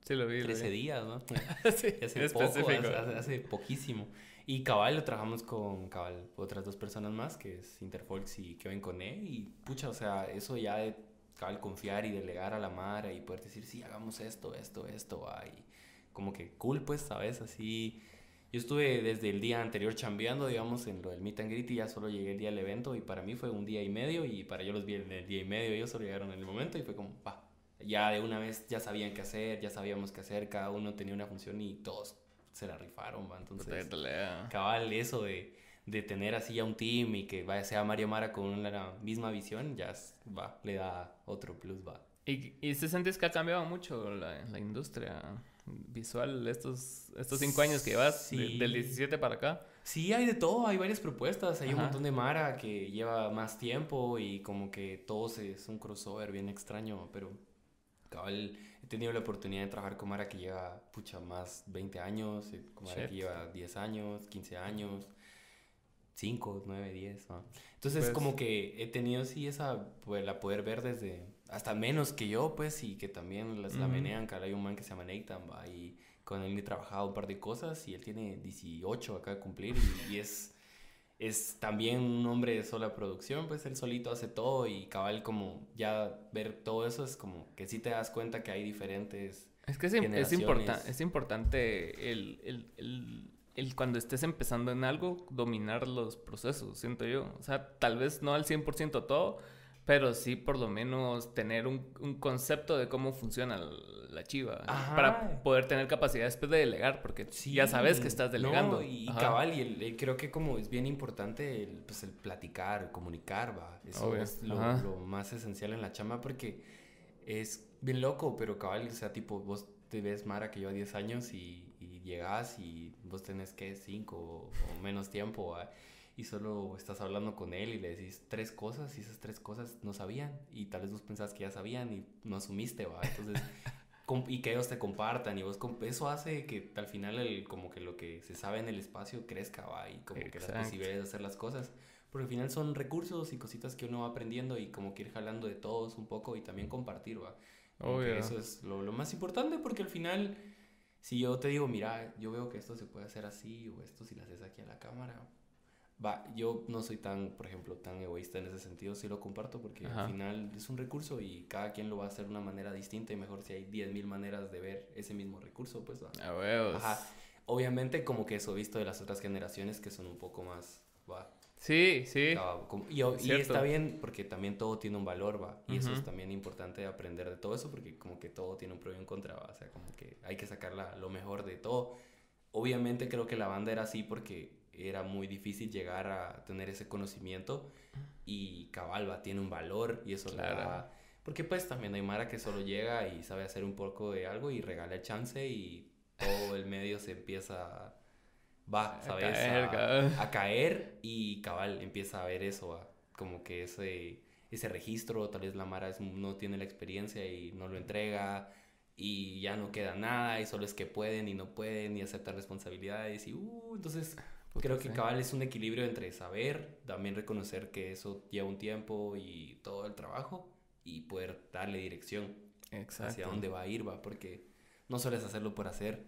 Sí, lo vi. lo 13 vi. días, ¿no? sí, hace poco, hace- hace poquísimo. Y cabal lo trabajamos con cabal otras dos personas más, que es Interfolks y Kevin Coné. Y pucha, o sea, eso ya de cabal confiar y delegar a la Mara y poder decir, sí, hagamos esto, esto, esto, va. Y como que cool, pues, ¿sabes? Así. Yo estuve desde el día anterior chambeando, digamos, en lo del meet and greet y ya solo llegué el día del evento y para mí fue un día y medio y para ellos los vi en el día y medio, ellos solo llegaron en el momento y fue como, va, ya de una vez ya sabían qué hacer, ya sabíamos qué hacer, cada uno tenía una función y todos se la rifaron, va. Puta, Entonces, cabal, eso de, de tener así ya un team y que vaya, sea Mario Mara con una misma visión, ya es- va, le da otro plus, va. ¿Y, y se sentís que ha cambiado mucho la, la industria visual estos, estos cinco años que llevas, de- Sí. del 17 para acá? Sí, hay de todo, hay varias propuestas, hay un Ajá. montón de Mara que lleva más tiempo y como que todos es un crossover bien extraño, pero cabal, he tenido la oportunidad de trabajar con Mara que lleva, pucha, más 20 años, eh, con Mara que Shit. lleva 10 años, 15 años, 5, 9, 10, ¿no? Entonces Pues- como que he tenido sí esa, pues la poder ver desde, hasta menos que yo, pues, y que también las la Ujú. menean, que hay un man que se llama Nathan, va, y con él he trabajado un par de cosas y él tiene 18 acá de cumplir y, y es, es también un hombre de sola producción, pues él solito hace todo y cabal como ya ver todo eso es como que sí te das cuenta que hay diferentes... Es que es, es importante el, el, el, el cuando estés empezando en algo, dominar los procesos, siento yo. O sea, tal vez no al 100% todo, pero sí por lo menos tener un, un concepto de cómo funciona la chiva. Ajá. Para poder tener capacidad después de delegar, porque ya sabes que estás delegando. y, y Ajá. cabal, y el- el- creo que como es bien importante el, pues el platicar, el comunicar, va. Eso Obvio, es lo, lo más esencial en la chamba porque es bien loco, pero cabal, o sea, tipo, vos te ves Mara que lleva 10 años y, y llegas y vos tenés que 5 o, o menos tiempo, va, Y solo estás hablando con él y le decís tres cosas y esas tres cosas no sabían y tal vez vos pensás que ya sabían y no asumiste, va. Entonces, y que ellos te compartan y vos eso hace que al final el, como que lo que se sabe en el espacio crezca va y como que las Exacto. posibilidades de hacer las cosas porque al final son recursos y cositas que uno va aprendiendo y como que ir jalando de todos un poco y también compartir va Obvio. eso es lo, lo más importante porque al final si yo te digo mira yo veo que esto se puede hacer así o esto si lo haces aquí a la cámara va yo no soy tan por ejemplo tan egoísta en ese sentido sí lo comparto porque Ajá. al final es un recurso y cada quien lo va a hacer de una manera distinta y mejor si hay 10.000 maneras de ver ese mismo recurso pues va A huevos. Ajá. Obviamente como que eso visto de las otras generaciones que son un poco más, va, Sí, sí. como- y, está bien porque también todo tiene un valor, va, y eso es también importante aprender de todo eso porque como que todo tiene un pro y un contra, va, o sea, como que hay que sacar la- lo mejor de todo. Obviamente creo que la banda era así porque era muy difícil llegar a tener ese conocimiento y cabal, va, tiene un valor y eso Claro. da- Porque pues también hay Mara que solo llega y sabe hacer un poco de algo y regala el chance y todo el medio se empieza va, A ¿sabes? caer, a, a caer y cabal empieza a ver eso, como que ese, ese registro, tal vez la Mara es- no tiene la experiencia y no lo entrega y ya no queda nada y solo es que pueden y no pueden y aceptan responsabilidades y uh, entonces Puta, creo que sí. cabal es un equilibrio entre saber, también reconocer que eso lleva un tiempo y todo el trabajo y poder darle dirección Exacto. hacia dónde va a ir, va, porque no sueles hacerlo por hacer.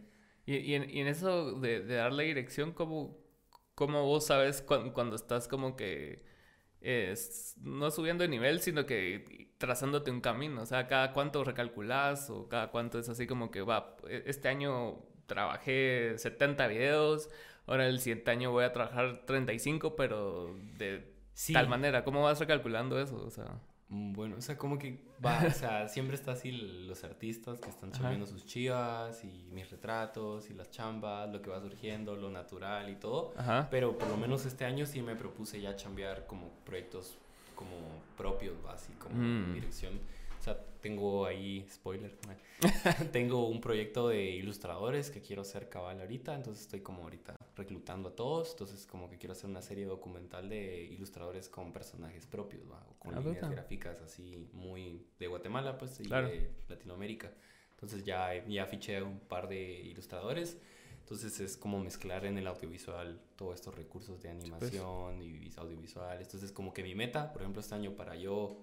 Y, y en, y en eso de, de darle dirección, ¿cómo, cómo vos sabes cuan- cuando estás como que es, no subiendo de nivel, sino que trazándote un camino? O sea, ¿cada cuánto recalculás o cada cuánto es así como que va, e- este año trabajé 70 videos, ahora el siguiente año voy a trabajar 35, pero de Sí. tal manera? ¿Cómo vas recalculando eso? O sea, Mm, Bueno, o sea, como que va, o sea, siempre está así los artistas que están chambeando sus chivas y mis retratos y las chambas, lo que va surgiendo, lo natural y todo. ajá. Pero por lo menos este año sí me propuse ya chambear como proyectos como propios, así como Mm. dirección. Sea, tengo ahí, spoiler, tengo un proyecto de ilustradores que quiero hacer cabal ahorita, entonces estoy como ahorita reclutando a todos, entonces como que quiero hacer una serie documental de ilustradores con personajes propios, o con Ah, líneas gráficas así muy de Guatemala, pues, y Claro. de Latinoamérica. Entonces ya, ya fiché un par de ilustradores. Entonces es como mezclar en el audiovisual todos estos recursos de pues. animación y vis- audiovisual. Entonces como que mi meta, por ejemplo, este año para yo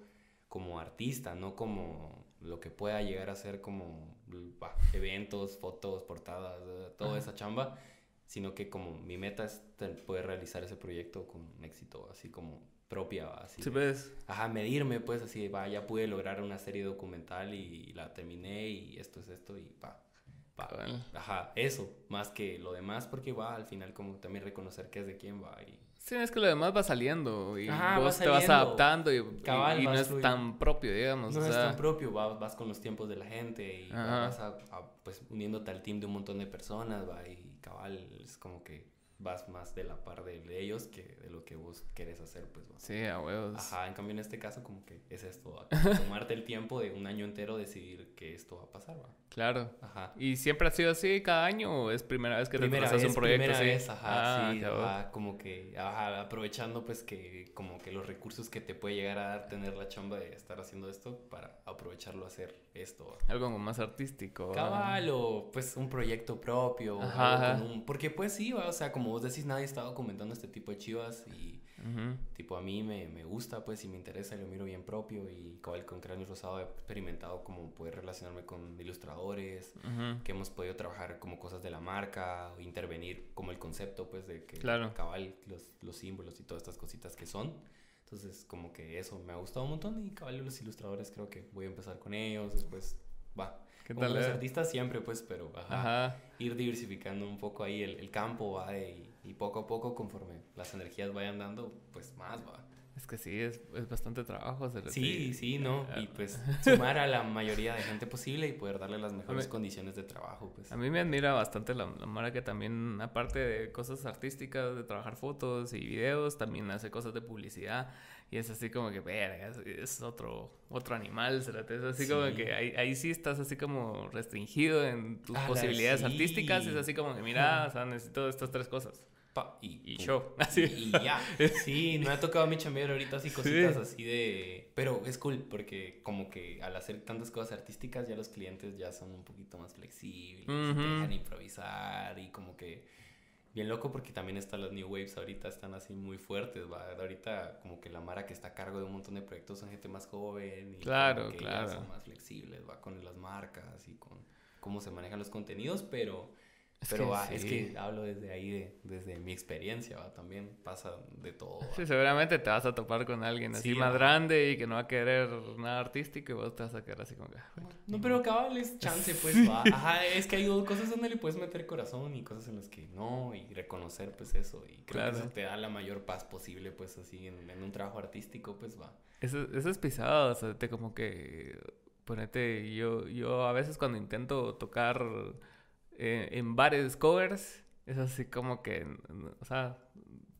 como artista, no como lo que pueda llegar a ser como bah, eventos, fotos, portadas, eh, toda Ajá. esa chamba, sino que como mi meta es poder realizar ese proyecto con éxito, así como propia, así Sí, ves. Ajá, medirme, pues así, va, ya pude lograr una serie documental y la terminé y esto es esto y pa, pa. Cabal. Ajá, eso, más que lo demás, porque va al final como también reconocer qué es de quién va y... Sí, es que lo demás va saliendo y Ajá, vos te vas adaptando y, y- Cabal, y no vas es tan propio, digamos. No o es sea, tan propio, va- vas con los tiempos de la gente y Ajá. vas a, a, pues uniéndote al team de un montón de personas, va, y cabal, es como que vas más de la par de, ellos que de lo que vos querés hacer, pues. Sí, a huevos. Ajá, en cambio en este caso como que es esto, tomarte el tiempo de un año entero decidir que esto va a pasar, va. Claro. Ajá. ¿Y siempre ha sido así cada año o es primera vez que te primera vez, un proyecto primera así? vez, ajá, Ah, sí, ajá, como que, ajá, aprovechando pues que como que los recursos que te puede llegar a dar tener la chamba de estar haciendo esto para aprovecharlo a hacer esto. Algo como más artístico. Cabal o pues un proyecto propio. Ajá, ajá. un- Porque pues sí, va, o sea, como vos decís, nadie está documentando este tipo de chivas y Ujú. tipo a mí me, me gusta pues y me interesa y lo miro bien propio y cabal con Cráneo Rosado he experimentado como poder relacionarme con ilustradores, Ujú. que hemos podido trabajar como cosas de la marca, intervenir como el concepto pues de que Claro. cabal los, los símbolos y todas estas cositas que son. Entonces como que eso me ha gustado un montón y cabal los ilustradores creo que voy a empezar con ellos, después va. ¿Qué Como los eh? artistas siempre, pues, pero ajá, Ajá. ir diversificando un poco ahí el, el campo, va, y, y poco a poco, conforme las energías vayan dando, pues más, va. Es que sí, es, es bastante trabajo. hacer Sí, así. sí, ¿no? Y pues sumar a la mayoría de gente posible y poder darle las mejores mí- condiciones de trabajo, pues. A mí me admira bastante la, la Mara que también, aparte de cosas artísticas, de trabajar fotos y videos, también hace cosas de publicidad. Y es así como que, verga, es, otro, otro animal. Es así como que ahí, ahí sí estás así como restringido en tus Ala, posibilidades sí. artísticas. Es así como que, mira, o sea, necesito estas tres cosas. Pa, y, Y show. Así. Y ya. Sí, me ha tocado a mí chambear ahorita así cositas así de... Pero es cool porque como que al hacer tantas cosas artísticas ya los clientes ya son un poquito más flexibles, te Ujú. dejan improvisar y como que... Bien loco porque también están las New Waves ahorita, están así muy fuertes, ¿va? Ahorita como que la Mara que está a cargo de un montón de proyectos son gente más joven y Claro, que claro. son más flexibles, va con las marcas y con cómo se manejan los contenidos, pero... Es Pero que va, es que hablo desde ahí, de- desde mi experiencia, ¿va? También pasa de todo. ¿va? Sí, seguramente te vas a topar con alguien así Sí, más grande y que no va a querer nada artístico y vos te vas a quedar así como que... ah, bueno, No, pero cabal es chance, pues va. Ajá, es que hay cosas donde le puedes meter corazón y cosas en las que no, y reconocer, pues eso. Y creo Claro. que eso te da la mayor paz posible, pues así, en, en un trabajo artístico, pues va. Eso, eso es pisado, o sea, te como que ponete, yo, yo a veces cuando intento tocar eh, en bares covers, es así como que, o sea,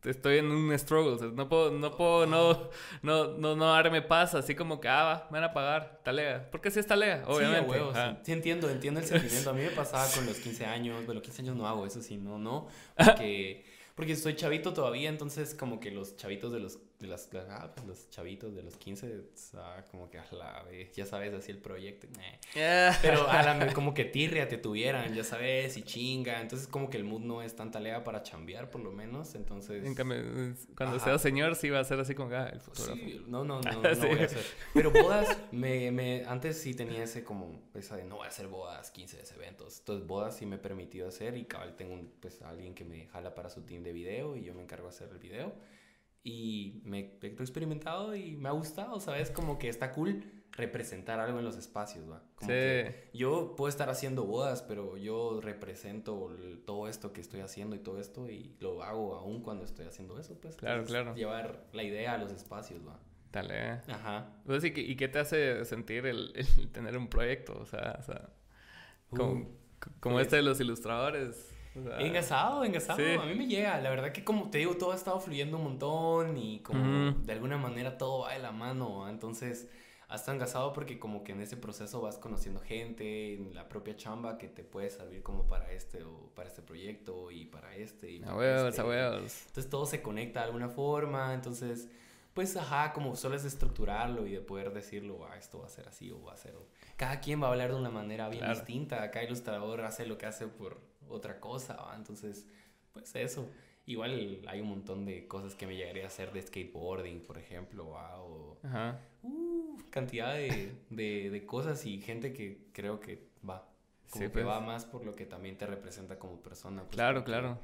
estoy en un struggle, o sea, no puedo, no puedo, no, no, no, no darme paz, así como que, ah, va, me van a pagar, talega, porque si es talega, obviamente. Sí, huevo, sí. ajá. Sí, entiendo, entiendo el sentimiento. A mí me pasaba con los 15 años. Bueno, 15 años no hago, eso sí, no, no. Porque, porque soy chavito todavía, entonces como que los chavitos de los, de las, ah, pues los chavitos de los 15, ah, como que a la vez, ya sabes, así el proyecto. eh. Yeah. Pero a la como que tirria te tuvieran, ya sabes, y chinga. Entonces como que el mood no es tan talea para chambear, por lo menos. Entonces... En cambio, cuando Ajá. sea señor, sí va a ser así como ah, el fotógrafo. Sí, no, no, no, no Sí. voy a hacer. Pero bodas, me, me, antes sí tenía ese como, esa de no voy a hacer bodas, 15 de eventos. Entonces bodas sí me he permitido hacer y cabal tengo un, pues alguien que me jala para su team de video y yo me encargo de hacer el video. Y me he experimentado y me ha gustado, ¿sabes? Como que está cool representar algo en los espacios, ¿va? Como Sí. que yo puedo estar haciendo bodas, pero yo represento todo esto que estoy haciendo y todo esto y lo hago aún cuando estoy haciendo eso, pues. Claro, Entonces, claro. Llevar la idea a los espacios, ¿va? Talega. Ajá. Pues, ¿y, qué, y qué te hace sentir el, el tener un proyecto? O sea, o sea como, Uh, como pues- este de los ilustradores. O sea, Engasado, engasado. Sí. A mí me llega. La verdad que como te digo, todo ha estado fluyendo un montón y como de alguna manera todo va de la mano. Entonces, hasta engasado porque como que en ese proceso vas conociendo gente, en la propia chamba que te puede servir como para este o para este proyecto y para este y A para huevos, este. a huevos. Entonces todo se conecta de alguna forma. Entonces, pues ajá, como solo es de estructurarlo y de poder decirlo, ah, esto va a ser así o va a ser. o-". Cada quien va a hablar de una manera bien Claro. distinta. Cada ilustrador hace lo que hace por otra cosa, ¿va? Entonces, pues eso. Igual hay un montón de cosas que me llegaría a hacer de skateboarding, por ejemplo, ¿va? o Ajá. uh, cantidad de, de, de cosas y gente que creo que va. Como Sí, que pues. va más por lo que también te representa como persona. pues, Claro, claro.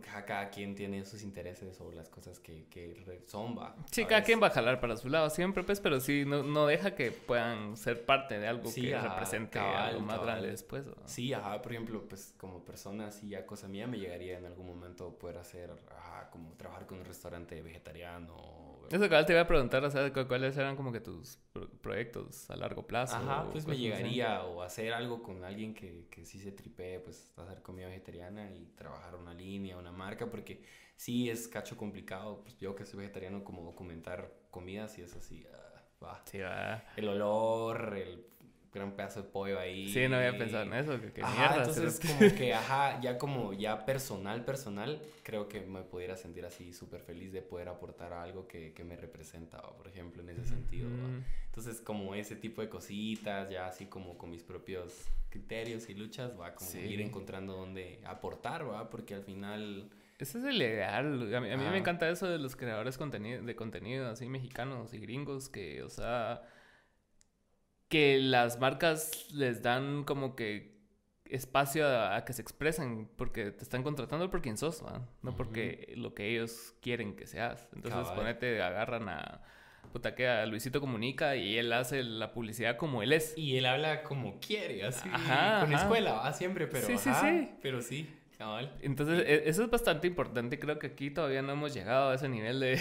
Porque cada quien tiene sus intereses o las cosas que, que son, va. Sí, cada quien va a jalar para su lado siempre, pues, pero sí, no, no deja que puedan ser parte de algo Sí, que ajá, represente cabal, algo más cabal. grande después. ¿no? Sí, ajá, por ejemplo, pues como persona, así ya cosa mía, me llegaría en algún momento poder hacer, ajá, como trabajar con un restaurante vegetariano. Eso cabal te iba a preguntar, o sea, cu- cuáles eran como que tus pro- proyectos a largo plazo. Ajá, pues me llegaría o hacer algo con alguien que, que sí se tripee, pues hacer comida vegetariana y trabajar una línea, una marca, porque sí es cacho complicado, pues yo que soy vegetariano, como documentar comidas y es así, ah, va. Sí, va. El olor, el gran pedazo de pollo ahí. Sí, no había pensado en eso. Que, que Ajá, mierda. entonces como que, ajá, ya como ya personal, personal, creo que me pudiera sentir así súper feliz de poder aportar a algo que, que me representa, ¿va? por ejemplo, en ese sentido. Mm, Entonces, como ese tipo de cositas, ya así como con mis propios criterios y luchas, va como Sí. ir encontrando dónde aportar, va, porque al final, Ese es el ideal. A mí, a mí Ajá. me encanta eso de los creadores contenido, de contenido así mexicanos y gringos que, o sea, que las marcas les dan como que espacio a, a que se expresen porque te están contratando por quien sos, ¿va? no porque lo que ellos quieren que seas. Entonces, Cabal. ponete, agarran a puta que a Luisito Comunica y él hace la publicidad como él es. y él habla como quiere, así, Ajá, con ajá. escuela, va, siempre, pero Sí, sí, ajá, sí. pero sí, cabal. Entonces, e- eso es bastante importante. Creo que aquí todavía no hemos llegado a ese nivel de,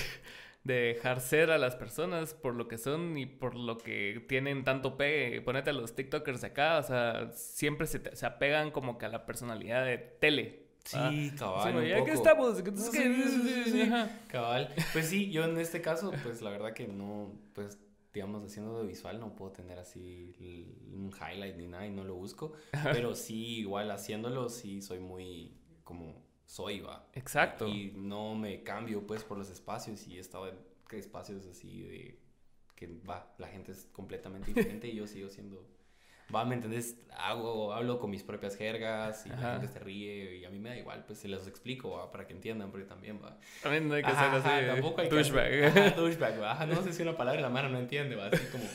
de dejar ser a las personas por lo que son y por lo que tienen tanto pegue. Ponete a los TikTokers de acá, o sea, siempre se, te- se apegan como que a la personalidad de tele. Sí, cabal, Sí, un ya que poco. estamos, que- sí, que- sí, sí. Cabal. Pues sí, yo en este caso, pues la verdad que no, pues digamos, haciendo de visual no puedo tener así un highlight ni nada y no lo busco. Pero sí, igual haciéndolo, sí soy muy como soy, va. Exacto. Y no me cambio pues por los espacios y he estado en espacios así de que va, la gente es completamente diferente y yo sigo siendo... Va, ¿me entendés? Hago, hablo con mis propias jergas y Ajá. la gente se ríe y a mí me da igual, pues se los explico, ¿va? para que entiendan, porque también va. También no hay que ser así. tampoco hay que douchebag. hacer- Ajá, douchebag, va. Ajá, no sé si una palabra la mano no entiende, va. Así como,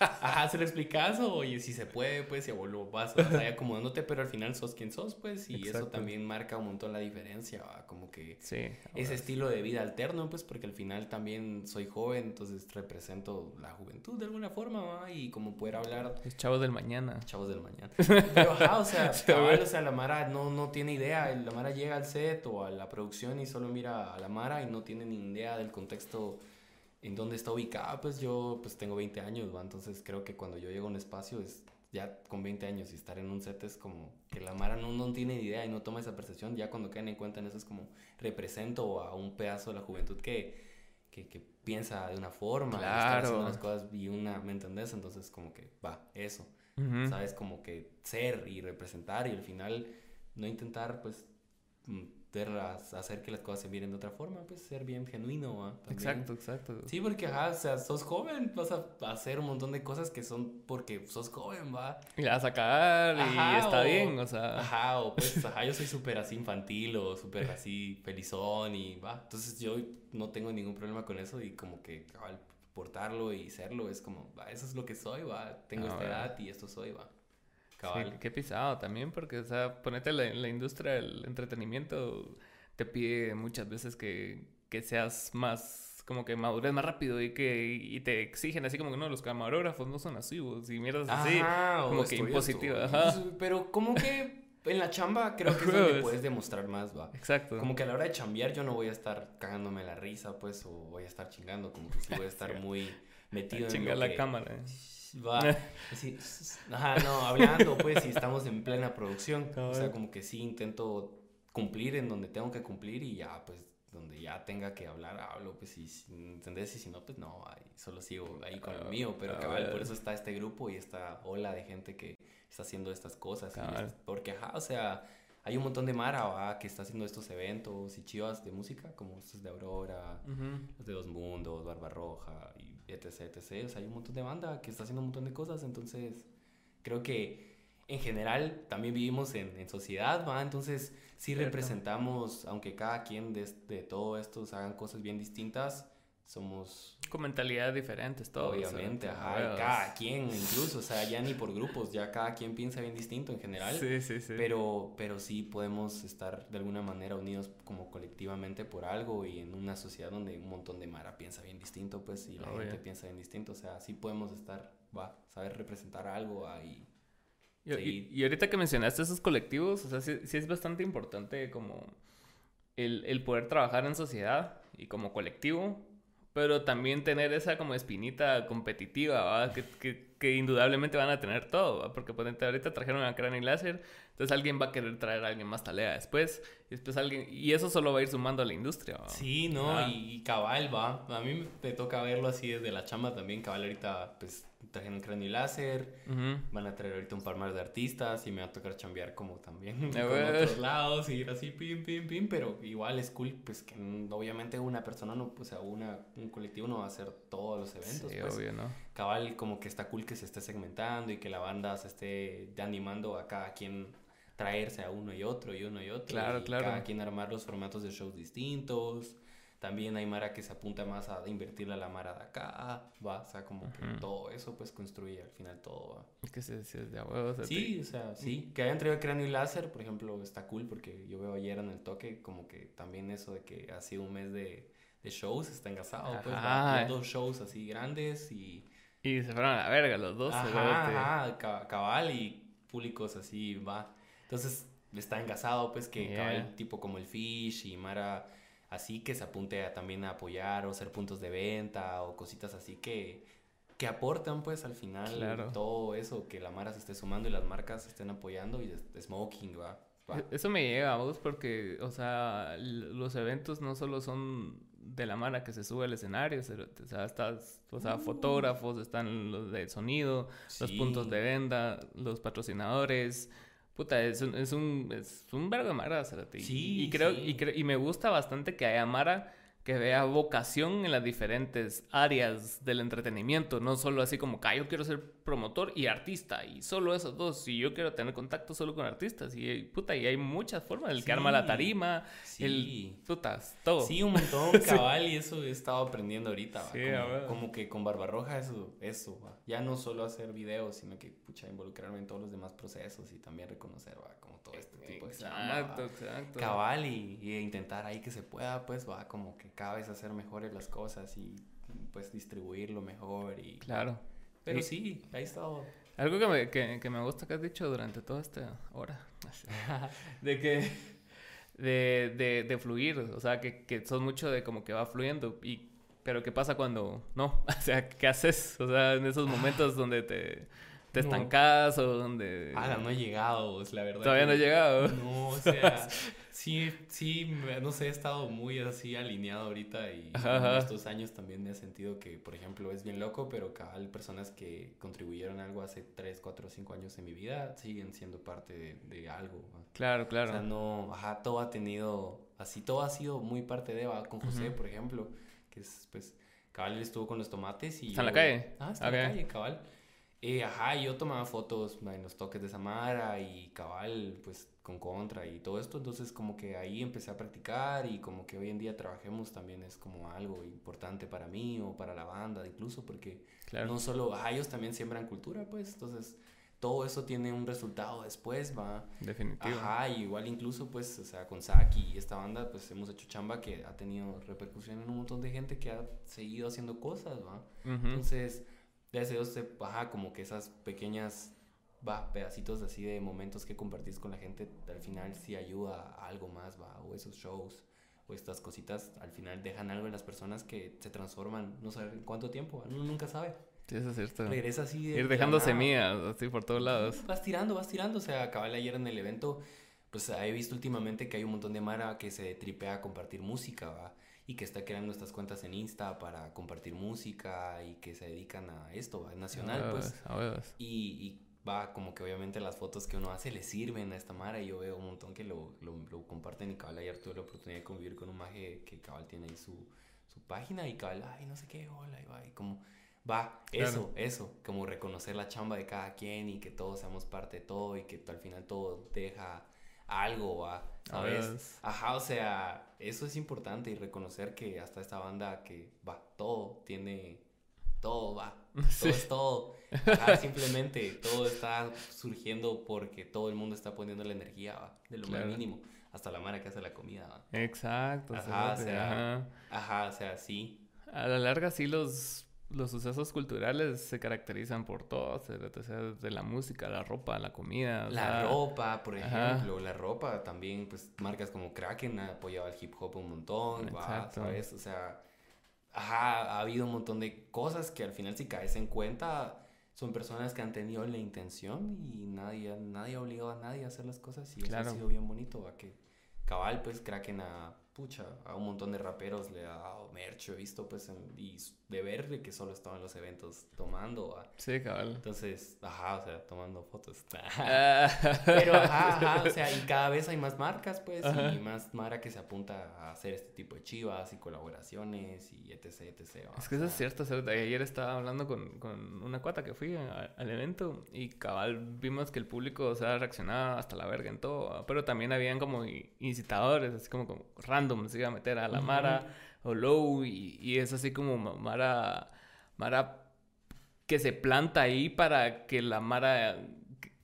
ajá, se lo explicas o y si se puede, pues, y lo vas, vas ahí acomodándote, pero al final sos quien sos, pues, y eso también marca un montón la diferencia, va. Como que Sí. ese estilo de vida alterno, pues, porque al final también soy joven, entonces represento la juventud de alguna forma, va. Y como poder hablar Los chavos del mañana. chavos del mañana. Pero ajá, o sea, cabal, o sea, la Mara no, no tiene idea. La Mara llega al set o a la producción y solo mira a la Mara y no tiene ni idea del contexto en dónde está ubicada. Pues yo pues tengo 20 años, ¿va? entonces creo que cuando yo llego a un espacio es ya con 20 años y estar en un set es como que la Mara no, no tiene ni idea y no toma esa percepción. Ya cuando caen en cuenta en eso es como represento a un pedazo de la juventud que, que, que piensa de una forma, y está haciendo Claro. las cosas y una, ¿me entendés? Entonces como que va, eso. ¿sabes? Como que ser y representar y al final no intentar, pues, mm, hacer que las cosas se miren de otra forma, pues ser bien genuino. También. Exacto, exacto. Sí, porque, ajá, o sea, sos joven, vas a hacer un montón de cosas que son porque sos joven, ¿va? Y la vas a cagar y está o- bien, o sea. Ajá, o pues, ajá, yo soy súper así infantil o súper así felizón y va. Entonces yo no tengo ningún problema con eso y como que al portarlo y serlo es como, va, eso es lo que soy, va. Tengo Ah, esta edad y esto soy, va. Sí, qué pisado también, porque, o sea, ponete la, la industria del entretenimiento, te pide muchas veces que, que seas más, como que madures más rápido y que y te exigen así como que no, los camarógrafos no son así, vos, y mierdas así. Ajá, como que impositiva, ajá. Pero como que en la chamba creo que es donde puedes demostrar más, va. Exacto. Como que a la hora de chambear yo no voy a estar cagándome la risa, pues, o voy a estar chingando, como que sí voy a estar muy metido en Chingar la que- cámara. eh. Va, así, ajá, no, hablando, pues, y estamos en plena producción. O sea, como que sí intento cumplir en donde tengo que cumplir y ya, pues, donde ya tenga que hablar, hablo, pues, y, si- ¿entendés? Y si no, pues, no, ahí solo sigo ahí con el mío, pero Ah, cabal, por eso está este grupo y esta ola de gente que está haciendo estas cosas. y porque, ajá, o sea, hay un montón de Mara, ¿va? que está haciendo estos eventos y chivas de música, como estos de Aurora, los de Dos Mundos, Barbarroja y etc, etc. O sea, hay un montón de banda que está haciendo un montón de cosas, entonces creo que en general también vivimos en, en sociedad, ¿va? Entonces sí Cierto. representamos, aunque cada quien de, de todo esto hagan cosas bien distintas, somos Con mentalidades diferentes, todos. obviamente, ¿sabes? ajá, y cada quien incluso, o sea, ya ni por grupos, ya cada quien piensa bien distinto en general. Sí, sí, sí. Pero, pero sí podemos estar de alguna manera unidos como colectivamente por algo y en una sociedad donde un montón de Mara piensa bien distinto, pues, y la Obvio. gente piensa bien distinto. O sea, sí podemos estar, va, saber representar algo ahí. Y, Sí. y- y ahorita que mencionaste esos colectivos, o sea, sí, sí es bastante importante como el, el poder trabajar en sociedad y como colectivo, pero también tener esa como espinita competitiva, ¿va? Que, que, que indudablemente van a tener todo, ¿va? porque ponente, ahorita trajeron a Crane y Láser, entonces alguien va a querer traer a alguien más talea después, y después alguien, y eso solo va a ir sumando a la industria. ¿va? Sí, ¿no? Ah. Y, y cabal, va. A mí me toca verlo así desde la chamba también. Cabal, ahorita, pues, trajeron cráneo y láser. Van a traer ahorita un par más de artistas y me va a tocar chambear como también con otros lados y ir así pim, pim, pim, pero igual es cool, pues que obviamente una persona no, o sea, una, un colectivo no va a hacer todos los eventos, Sí, pues obvio, ¿no? cabal como que está cool que se esté segmentando y que la banda se esté animando a cada quien traerse a uno y otro y uno y otro Claro, y claro. cada quien armar los formatos de shows distintos. También hay Mara que se apunta más a invertirle a la Mara de acá, va, o sea, como que todo eso pues construye al final todo, va. Que se, se- de huevos, sea, Sí, te- o sea, sí. Que hayan traído cráneo y láser, por ejemplo, está cool porque yo veo ayer en el toque como que también eso de que ha sido un mes de, de shows está engasado, pues, Ajá. va, dos shows así grandes y... Y se fueron a la verga los dos. Ajá, ajá, ca- cabal y públicos así, va. Entonces está engasado, pues, que Yeah. cabal tipo como el Fish y Mara, así que se apunte a, también a apoyar o ser puntos de venta o cositas así que, que aportan, pues, al final Claro. todo eso, que la Mara se esté sumando y las marcas se estén apoyando y Smoking, va. va. E- Eso me llega a vos porque, o sea, los eventos no solo son de la mano que se sube al escenario, o sea, estás, o sea, fotógrafos, están los de sonido, los puntos de venta, los patrocinadores. Puta, es un, es un, es un vergo de Mara, cerote, y- Sí, y, creo, sí. y, creo- y me gusta bastante que haya Mara que vea vocación en las diferentes áreas del entretenimiento, no solo así como "Ah, yo quiero ser promotor y artista y solo esos dos, y yo quiero tener contacto solo con artistas y puta, y hay muchas formas, el que arma la tarima, Sí. el putas, todo. Sí, un montón, cabal, y eso he estado aprendiendo ahorita, como, que con Barbarroja eso, eso, va. ya no solo hacer videos, sino que, pucha, involucrarme en todos los demás procesos y también reconocer, va, como todo este tipo de chamba, va. Exacto, exacto. cabal, y, y intentar ahí que se pueda, pues, va, como que cada vez hacer mejores las cosas y, pues, distribuirlo mejor y... Claro. Pero Y- sí, ahí estado... Algo que me, que, que me gusta que has dicho durante toda esta hora. de que. De, de, de fluir. O sea, que, que sos mucho de como que va fluyendo. Y, pero ¿qué pasa cuando no? O sea, ¿qué haces? O sea, en esos momentos donde te, te No. estancas o donde. Ah, no he llegado, la verdad. Todavía que- no he llegado. No, o sea, sí, sí, me- no sé, he estado muy así alineado ahorita y Ajá, en ajá. estos años también he sentido que, por ejemplo, es bien loco, pero cabal, personas que contribuyeron algo hace 3, 4, 5 años en mi vida siguen siendo parte de, de algo. Claro, claro. O sea, no, ajá, todo ha tenido, así, todo ha sido muy parte de, ¿va? con José, por ejemplo, que es, pues, cabal, él estuvo con los tomates y... ¿Está en la calle? Ah, está en la calle, cabal. Eh, ajá, yo tomaba fotos en los toques de Samara y cabal, pues con contra y todo esto. Entonces, como que ahí empecé a practicar y como que hoy en día trabajemos también es como algo importante para mí o para la banda, incluso porque claro. no solo, ajá, ellos también siembran cultura, pues. Entonces, todo eso tiene un resultado después, va. Definitivo. Ajá, y igual incluso, pues, o sea, con Saki y esta banda, pues hemos hecho chamba que ha tenido repercusión en un montón de gente que ha seguido haciendo cosas, va. Ujú. Entonces, gracias a Dios, se- ajá, como que esas pequeñas, va, pedacitos así de momentos que compartís con la gente, al final sí ayuda a algo más, va, o esos shows, o estas cositas, al final dejan algo en las personas que se transforman, no sé en cuánto tiempo, uno nunca sabe. Sí, eso es cierto. Regresa así de... de Ir dejando nada. semillas así por todos lados. Vas tirando, vas tirando, o sea, acabé ayer en el evento, pues he visto últimamente que hay un montón de Mara que se tripea a compartir música, ¿va? Y que está creando estas cuentas en Insta para compartir música y que se dedican a esto, ¿va? Nacional, A pues. a. Y, y va, como que obviamente las fotos que uno hace le sirven a esta Mara y yo veo un montón que lo, lo, lo comparten y cabal ayer tuve la oportunidad de convivir con un maje que cabal tiene ahí su, su página y cabal, ay, no sé qué, hola, y va, y como, va, Claro. eso, eso, como reconocer la chamba de cada quien y que todos seamos parte de todo y que al final todo deja algo, va, ¿sabes? Ajá, o sea, eso es importante y reconocer que hasta esta banda que va, todo tiene, todo va, todo Sí. es todo. Ajá, simplemente todo está surgiendo porque todo el mundo está poniendo la energía, va, de lo Claro. más mínimo, hasta la mara que hace la comida, va. Exacto. Ajá, o cerote, sea, ajá. Ajá, o sea, sí. A la larga sí los, los sucesos culturales se caracterizan por todo, cerote, o sea, desde la música, la ropa, la comida. La sea, ropa, por ajá. ejemplo, la ropa también, pues marcas como Kraken ha apoyado al hip hop un montón, va, Exacto. ¿sabes? O sea, ajá, ha habido un montón de cosas que al final si caes en cuenta son personas que han tenido la intención y nadie, nadie ha obligado a nadie a hacer las cosas y eso Claro. ha sido bien bonito, a que cabal, pues Kraken a, pucha, a un montón de raperos le ha dado merch, he visto pues, en- y de ver de que solo estaban en los eventos tomando, va. Sí, cabal. entonces, ajá, o sea, tomando fotos. Ah, Pero ajá, ajá, o sea, y cada vez hay más marcas, pues, Ajá. y más Mara que se apunta a hacer este tipo de chivas y colaboraciones y etc, etc. ¿va? Es que O eso es sea, cierto, cerote. Ayer estaba hablando con, con una cuata que fui a- al evento y cabal vimos que el público, o sea, reaccionaba hasta la verga en todo, ¿va? pero también habían como incitadores, así como, como random, se iba a meter a la. Mara o Low y, y es así como ma- Mara, Mara que se planta ahí para que la Mara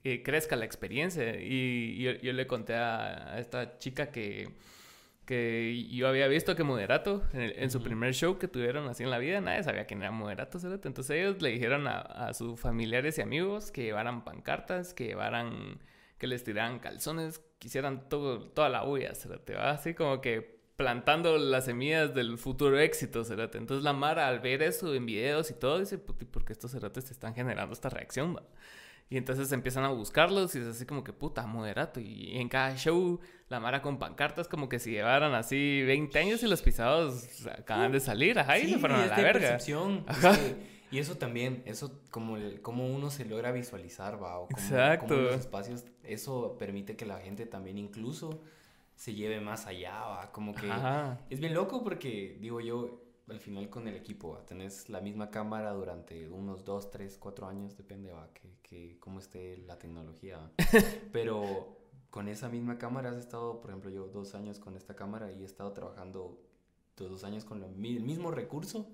eh, crezca la experiencia y yo, yo le conté a, a esta chica que que yo había visto que Moderato, en, el- en su primer show que tuvieron así en la vida, nadie sabía quién era Moderato, cerote. Entonces ellos le dijeron a, a sus familiares y amigos que llevaran pancartas, que llevaran, que les tiraran calzones, que hicieran todo, toda la bulla, cerote, ¿va? Así como que plantando las semillas del futuro éxito, cerote. Entonces la Mara al ver eso en videos y todo, dice, puti, ¿por qué estos cerotes te están generando esta reacción, va? Y entonces empiezan a buscarlos y es así como que puta, moderato. Y en cada show, la Mara con pancartas como que si llevaran así 20 años y los pisados acaban de salir, ajá, y sí, se fueron a la verga. percepción, es Ajá. que- y eso también, eso como, el- como uno se logra visualizar, va, o como, Exacto. como los espacios, eso permite que la gente también incluso se lleve más allá, va, como que... Ajá. Es bien loco porque, digo yo, al final con el equipo, ¿va? tenés la misma cámara durante unos 2, 3, 4 años, depende, va, que, que cómo esté la tecnología. ¿va? Pero con esa misma cámara has estado, por ejemplo, yo dos años con esta cámara y he estado trabajando dos años con lo el mismo recurso,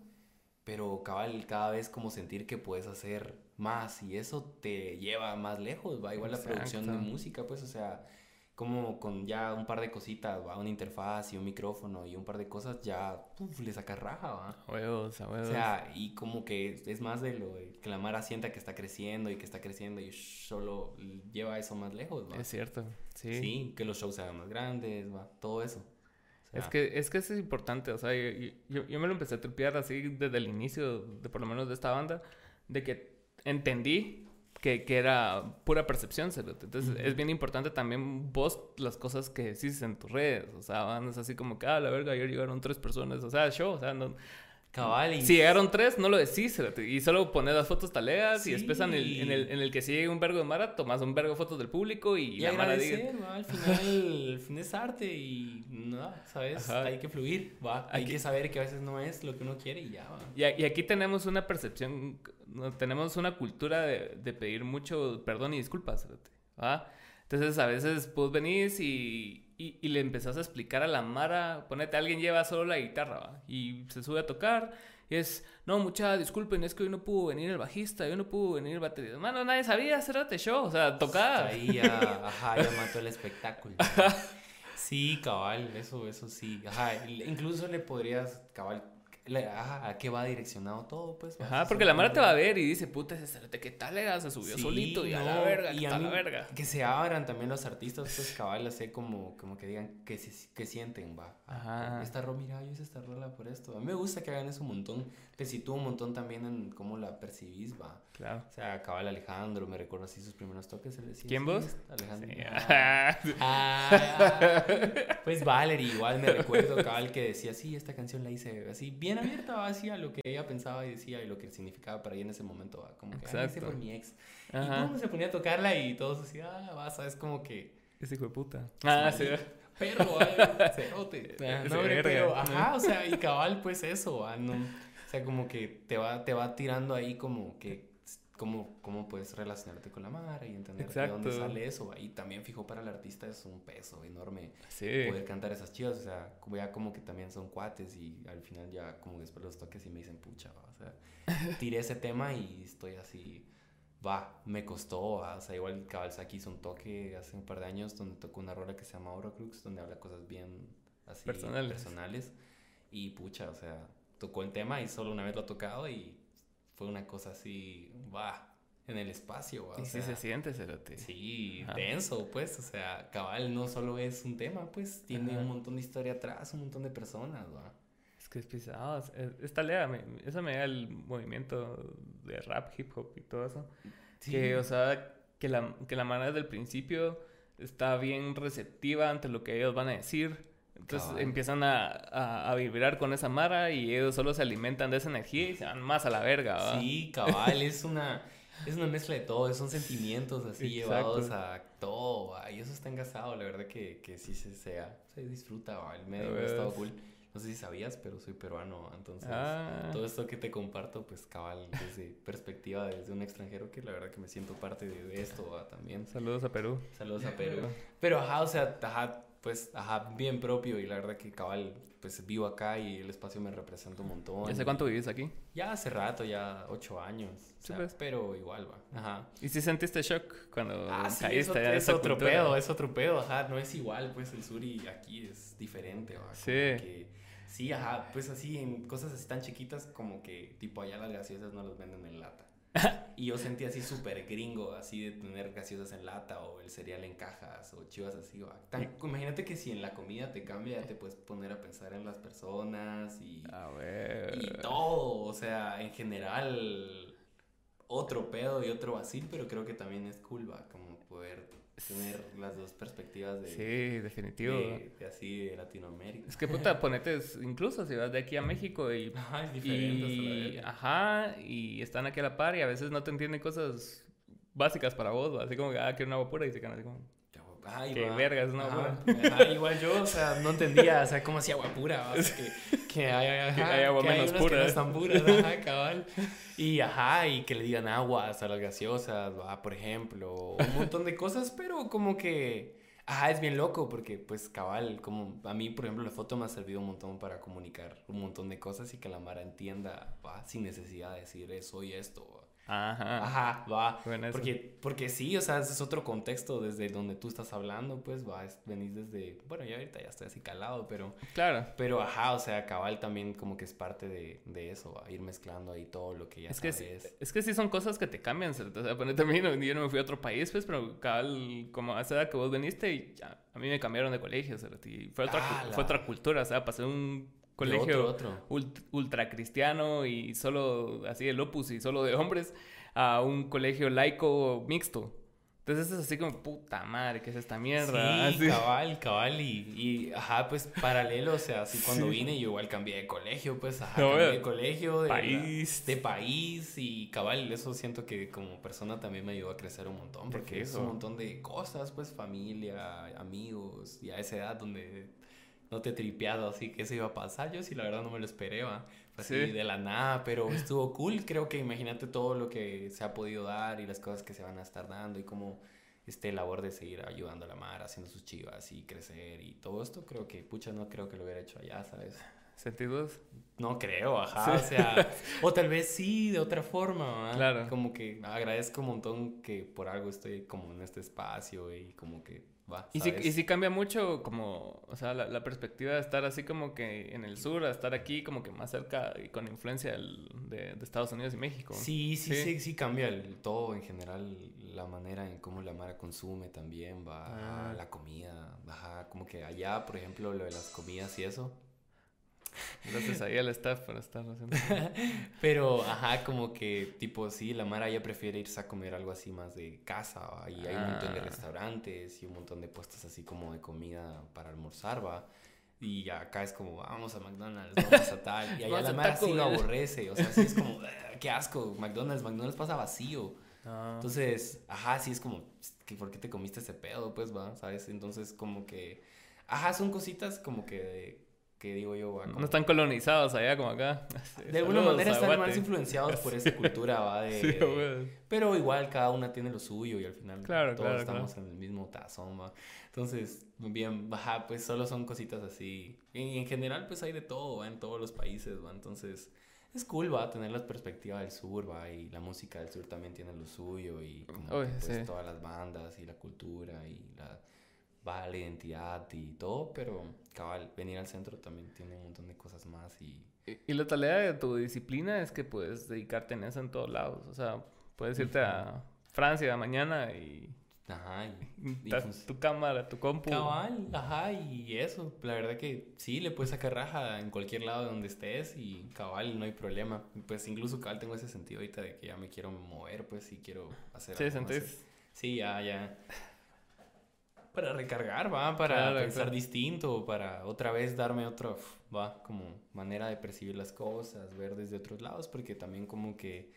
pero cabal, cada vez como sentir que puedes hacer más y eso te lleva más lejos, va, igual la producción de música, pues, o sea, como con ya un par de cositas, va, una interfaz y un micrófono y un par de cosas, ya puf, le sacas raja, va. A huevos, a huevos. O sea, y como que es más de lo de que la Mara sienta que está creciendo y que está creciendo y solo lleva eso más lejos, va. es cierto, sí. Sí, que los shows se hagan más grandes, va, todo eso. Es que, es que eso es importante, o sea, yo, yo, yo me lo empecé a tripear así desde el inicio, de por lo menos de esta banda, de que entendí que, que era pura percepción, cerote. Entonces es bien importante también vos las cosas que decís en tus redes, o sea, van es así como que, ah, la verga, ayer llegaron tres personas, o sea, show, o sea, no... cabal y Si llegaron tres, no lo decís, y solo pones las fotos taleas y después en el, Sí. en, el, en el que sigue un vergo de Mara, tomas un vergo de fotos del público y, Y la Mara diga... va, al final, al fin es arte y nada, ¿sabes? Ajá. Hay que fluir, va. Hay Aquí- que saber que a veces no es lo que uno quiere y ya, va. Y, y aquí tenemos una percepción, tenemos una cultura de, de pedir mucho perdón y disculpas, ¿va? Entonces a veces vos venís y, y, y le empezás a explicar a la Mara, ponete, alguien lleva solo la guitarra, ¿va? Y se sube a tocar y es, no, mucha, disculpen, es que hoy no pudo venir el bajista, hoy no pudo venir el baterista. Mano, nadie sabía, cerote, show, o sea, tocar. Ahí ya, ajá, ya mató el espectáculo. Sí, cabal, eso, eso sí. Ajá, incluso le podrías, cabal, ajá, a qué va direccionado todo, pues. Ajá, porque la Mara te va a ver y dice, puta, ese cerote, ¿qué tal era? Se subió Sí, solito y a la verga, y a la verga. Que se abran también los artistas, pues cabal, así como, como que digan que, se- que sienten, va. Ajá. Esta rola, mira, yo hice esta rola por esto. A mí me gusta que hagan eso un montón. Te sitúa un montón también en cómo la percibís, va. Claro. O sea, cabal Alejandro, me recuerdo así sus primeros toques. Él decía, ¿Quién "Sí, vos? Alejandro. Sí. Ah. Ah, pues Valerie, igual me recuerdo cabal que decía, sí, esta canción la hice así, bien abierta, va, así a lo que ella pensaba y decía y lo que significaba para ella en ese momento, va, como que, "Ah, la hice por mi ex. Y Ajá. pum, se ponía a tocarla y todos así, ah, vas, es como que... Ese hijo de puta. Ah, sí. Perro, cerote. Ah, no, pero, ajá, o sea, y cabal, pues eso, ah, no, sea, como que te va, te va tirando ahí como que, cómo, cómo puedes relacionarte con la Mara y entender de dónde sale eso, y también fijo para el artista es un peso enorme Sí. poder cantar esas chivas, o sea, como ya como que también son cuates y al final ya como después los toques y me dicen, pucha, va, o sea, tiré ese tema y estoy así, va, me costó, va, o sea, igual Cabalsaki hizo un toque hace un par de años donde tocó una rola que se llama Crux donde habla cosas bien así Personales. personales. Y pucha, o sea, tocó el tema y solo una vez lo ha tocado y fue una cosa así, va, en el espacio, o Y sí sea, se siente, cerote. Sí, Ajá. denso, pues, o sea, cabal no solo es un tema, pues, tiene Ajá. un montón de historia atrás, un montón de personas. Es que es es- Esta lea, me, eso me da el movimiento de rap, hip hop y todo eso. Que, o sea, que la, que la manera desde el principio está bien receptiva ante lo que ellos van a decir. Entonces empiezan a, a, a vibrar con esa mara y ellos solo se alimentan de esa energía y se van más a la verga. Sí, cabal, es una, es una mezcla de todo, son sentimientos así Exacto. llevados a todo, y eso está engasado, la verdad que, que sí se, sea, se disfruta, ¿va? el medio ha estado cool. No sé si sabías, pero soy peruano, entonces Ah. todo esto que te comparto, pues cabal, desde perspectiva desde un extranjero, que la verdad que me siento parte de, de esto también. Saludos a Perú. Saludos a Perú. Pero ajá, o sea, ajá, pues, ajá, bien propio y la verdad que cabal, pues vivo acá y el espacio me representa un montón. ¿Y hace cuánto vivís aquí? Ya hace rato, ya ocho años. o sea, pues. pero igual va. Ajá. ¿Y si sentiste shock cuando Ah, sí, caíste es en es esa otro cultura? pedo, es otro pedo, ajá, no es igual, pues el sur y aquí es diferente, va. Sí. que- sí, ajá, pues así en cosas así tan chiquitas como que tipo allá las gaseosas no las venden en lata. y yo sentí así súper gringo, así de tener gaseosas en lata o el cereal en cajas o chivas así. Tan- imagínate que si en la comida te cambia, ya te puedes poner a pensar en las personas y A ver. y todo, o sea, en general otro pedo y otro vacil, pero creo que también es cool, va, como poder tener las dos perspectivas de, Sí, definitivo. de, de así de Latinoamérica. Es que puta, ponete, incluso si vas de aquí a México y Ajá, es diferente. Y, ajá, y están aquí a la par y a veces no te entienden cosas básicas para vos, ¿va? así como que, ah, quiero una agua pura y se quedan así como, Ajá, y qué va. verga, es una Ajá, agua ajá, igual yo, o sea, no entendía, o sea, cómo hacía agua pura, va, o sea, que, que hay, ajá, Que hay agua que menos pura. Que no están puras, ajá, cabal. Y ajá, y que le digan aguas a las gaseosas, va, por ejemplo, un montón de cosas, pero como que, ajá, es bien loco porque, pues, cabal, como a mí, por ejemplo, la foto me ha servido un montón para comunicar un montón de cosas y que la Mara entienda, va, sin necesidad de decir, eh, soy esto, va. Ajá. Ajá, va. Bueno. Porque, porque sí, o sea, ese es otro contexto desde donde tú estás hablando, pues, va, es- venís desde, bueno, ya ahorita ya estoy así calado, pero, Claro. pero ajá, o sea, cabal también como que es parte de, de eso, va, ir mezclando ahí todo lo que ya Es que, sí, sabes. es que sí son cosas que te cambian, ¿cierto? O sea, no- yo no me fui a otro país, pues, pero cabal, como a esa edad que vos viniste, y ya, a mí me cambiaron de colegio, ¿cierto? Y fue otra, la- fue otra cultura, o sea, pasé un colegio otro, otro. ult- ultra cristiano y solo así el opus y solo de hombres a un colegio laico mixto. Entonces es así como, puta madre, ¿qué es esta mierda? Sí, Así. cabal, cabal, y, y, ajá, pues paralelo, o sea, así cuando Sí. vine yo igual cambié de colegio, pues, ajá, No, cambié de colegio, de la- país. de país, y cabal, eso siento que como persona también me ayudó a crecer un montón, porque es un montón de cosas, pues, familia, amigos, y a esa edad donde no te he tripeado así que eso iba a pasar, yo sí la verdad no me lo esperé, va. Así Sí. de la nada, pero estuvo cool, creo que imagínate todo lo que se ha podido dar y las cosas que se van a estar dando y cómo este labor de seguir ayudando a la mar, haciendo sus chivas y crecer y todo esto, creo que, pucha, no creo que lo hubiera hecho allá, ¿sabes? ¿Sentís vos? No creo, ajá, o sea, o tal vez sí, de otra forma. Claro. Como que agradezco un montón que por algo estoy como en este espacio y como que va, Y si, y si cambia mucho como, o sea, la, la perspectiva de estar así como que en el sur, a estar aquí como que más cerca y con influencia del- de, de Estados Unidos y México. Sí, sí, Sí. sí, sí, cambia el, todo en general, la manera en cómo la Mara consume también, va, Ah. la comida, ajá, como que allá, por ejemplo, lo de las comidas y eso. Gracias ahí al staff por estar haciendo. Pero, ajá, como que, tipo, sí, la Mara ya prefiere irse a comer algo así más de casa, ¿va? y hay un montón de Ah. restaurantes y un montón de puestos así como de comida para almorzar, va. Y acá es como, vamos a McDonald's, vamos a tal. Y allá la Mara sí lo aborrece, o sea, sí es como, "Ah, qué asco, McDonald's, McDonald's pasa vacío. Ah. Entonces, ajá, sí es como, ¿que ¿por qué te comiste ese pedo? Pues, va, ¿sabes? Entonces, como que, ajá, son cositas como que, que digo yo, va, como- no están colonizados allá como acá. de alguna manera están más influenciados por esa cultura, va, de, Sí, de- pero igual cada una tiene lo suyo y al final Claro, todos claro, estamos en el mismo tazón, va. Entonces, bien, ajá, pues solo son cositas así. Y en general, pues hay de todo, va, en todos los países, va. Entonces, es cool, va, tener la perspectiva del sur, va, y la música del sur también tiene lo suyo y como Uy, pues, sí. todas las bandas y la cultura y la, va, la identidad y todo, pero cabal, venir al centro también tiene un montón de cosas más y... Y, y la tarea de tu disciplina es que puedes dedicarte en eso en todos lados. O sea, puedes irte a Francia mañana y Ajá, y, y pues- tu cámara, tu compu. Cabal, ajá, y eso, la verdad que sí, le puedes sacar raja en cualquier lado donde estés y cabal, no hay problema. Pues incluso cabal tengo ese sentido ahorita de que ya me quiero mover, pues sí quiero hacer Sí, algo sentís. Sí, ya, ya. Para recargar, va, para Claro, pensar claro. distinto, para otra vez darme otra, va, como manera de percibir las cosas, ver desde otros lados, porque también como que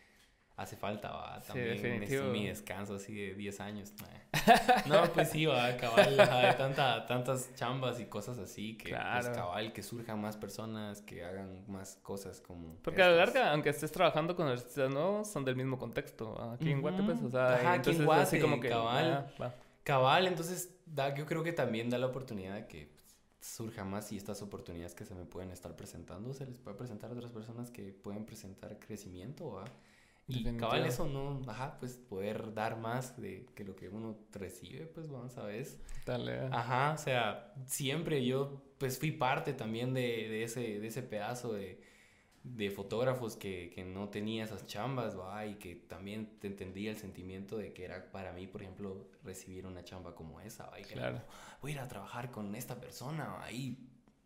hace falta, va, Sí, también necesito definitivo. mi descanso así de 10 años. No, pues sí, va, cabal, de tanta, tantas chambas y cosas así, que Claro. pues cabal, que surjan más personas, que hagan más cosas como... Porque a la estas. larga, aunque estés trabajando con artistas nuevos, son del mismo contexto. Aquí en Guate, pues, o sea, Ajá, aquí en entonces así como que. cabal. ah, va. Cabal, entonces da, yo creo que también da la oportunidad de que pues, surja más y estas oportunidades que se me pueden estar presentando se les puede presentar a otras personas que pueden presentar crecimiento, ¿va? Y cabal eso no, ajá, pues poder dar más de que lo que uno recibe, pues vamos a ver. Dale. ah. Ajá, o sea, siempre yo pues fui parte también de, de ese, de ese pedazo de, de fotógrafos que, que no tenía esas chambas, ¿va? Y que también te entendía el sentimiento de que era para mí, por ejemplo, recibir una chamba como esa, ¿va? Y que era Claro. como, voy a ir a trabajar con esta persona. Y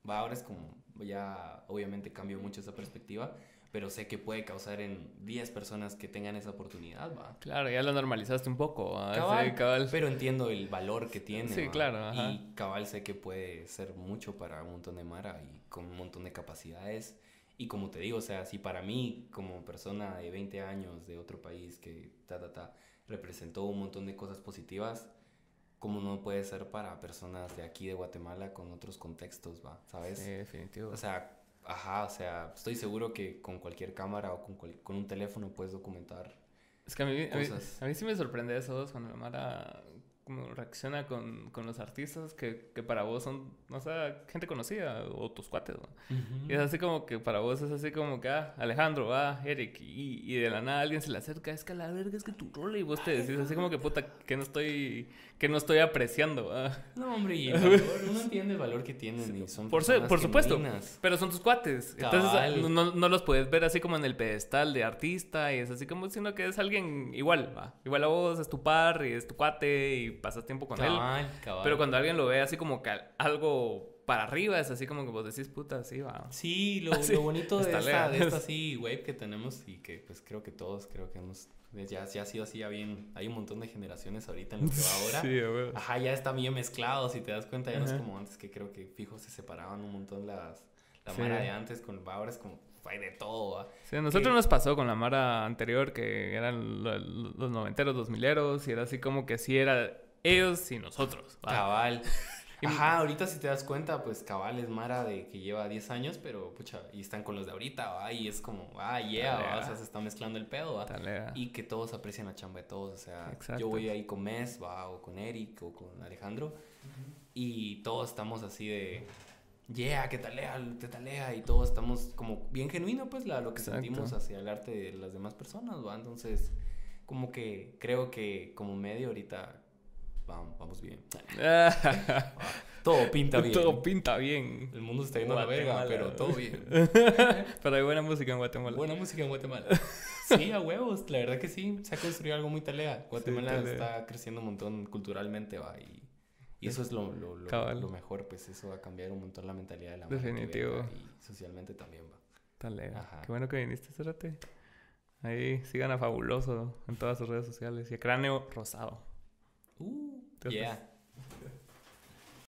va, ahora es como, ya obviamente cambió mucho esa perspectiva, pero sé que puede causar en 10 personas que tengan esa oportunidad, ¿va? Claro, ya lo normalizaste un poco. Cabal, sí, cabal. Pero entiendo el valor que tiene. Sí, ¿va? claro, ajá. Y cabal sé que puede ser mucho para un montón de Mara y con un montón de capacidades. Y como te digo, o sea, si para mí, como persona de 20 años de otro país que ta, ta, ta, representó un montón de cosas positivas, ¿cómo no puede ser para personas de aquí de Guatemala con otros contextos, va? ¿Sabes? Sí, definitivo. O sea, ajá, o sea, estoy seguro que con cualquier cámara o con, cual- con un teléfono puedes documentar. Es que a mí, a mí, cosas. a mí sí me sorprende eso cuando la Mara como reacciona con, con los artistas que, que para vos son, o sea, gente conocida o tus cuates. ¿no? Y es así como que para vos es así como que, ah, Alejandro, ah, Eric, y, y de la nada alguien se le acerca, es que a la verga es que tu rol y vos te decís así como que puta, que no estoy, que no estoy apreciando, ah. No, hombre, y el valor, uno entiende el valor que tienen y son Por, por supuesto, pero son tus cuates. Entonces Cabal. no, no- no los puedes ver así como en el pedestal de artista y es así como, sino que es alguien igual, va. Igual a vos, es tu par y es tu cuate y pasas tiempo con él. Cabal, cabal. Pero cuando alguien lo ve así como que algo para arriba, es así como que vos decís, puta, sí, va. Sí, lo, Sí, lo bonito de esta, de esta sí, wave que tenemos y que pues creo que todos, creo que hemos, ya, ya ha sido así, ya bien, hay un montón de generaciones ahorita en lo que va ahora. Sí, huevo. Ajá, ya está bien mezclado, si te das cuenta, ya no es Ajá. como antes que creo que fijo se separaban un montón las, la Sí. mara de antes con ahora es como, hay de todo, ¿va? Sí, a nosotros que- nos pasó con la Mara anterior, que eran lo- lo- los noventeros, dos mileros, y era así como que sí era ellos y nosotros. va. Cabal. Ajá, ahorita si te das cuenta, pues cabal es Mara de que lleva 10 años, pero pucha, y están con los de ahorita, ¿va? Y es como, ah, yeah, ¿va? o sea, se está mezclando el pedo, ¿va? Y que todos aprecian la chamba de todos, o sea, Exacto. yo voy ahí con Mes, ¿va? O con Eric, o con Alejandro, y todos estamos así de, yeah, que talea, te talea y todos estamos como bien genuino pues la, lo que Exacto. sentimos hacia el arte de las demás personas, ¿va? Entonces, como que creo que como medio ahorita vamos, vamos bien. Todo pinta bien. Todo pinta bien. El mundo se está yendo a la verga, pero todo bien. Pero hay buena música en Guatemala. Buena música en Guatemala. Sí, a huevos, la verdad que sí, se ha construido algo muy talea. Guatemala talea. está creciendo un montón culturalmente, va, y, y eso es lo, lo, lo, Cabal. lo mejor, pues eso va a cambiar un montón la mentalidad de la Definitivo. Y socialmente también va. Dale, Ajá. Qué bueno que viniste, Cerate. Ahí sigan a Fabuloso en todas sus redes sociales. Y a Cráneo Rosado. Uh, Entonces, yeah.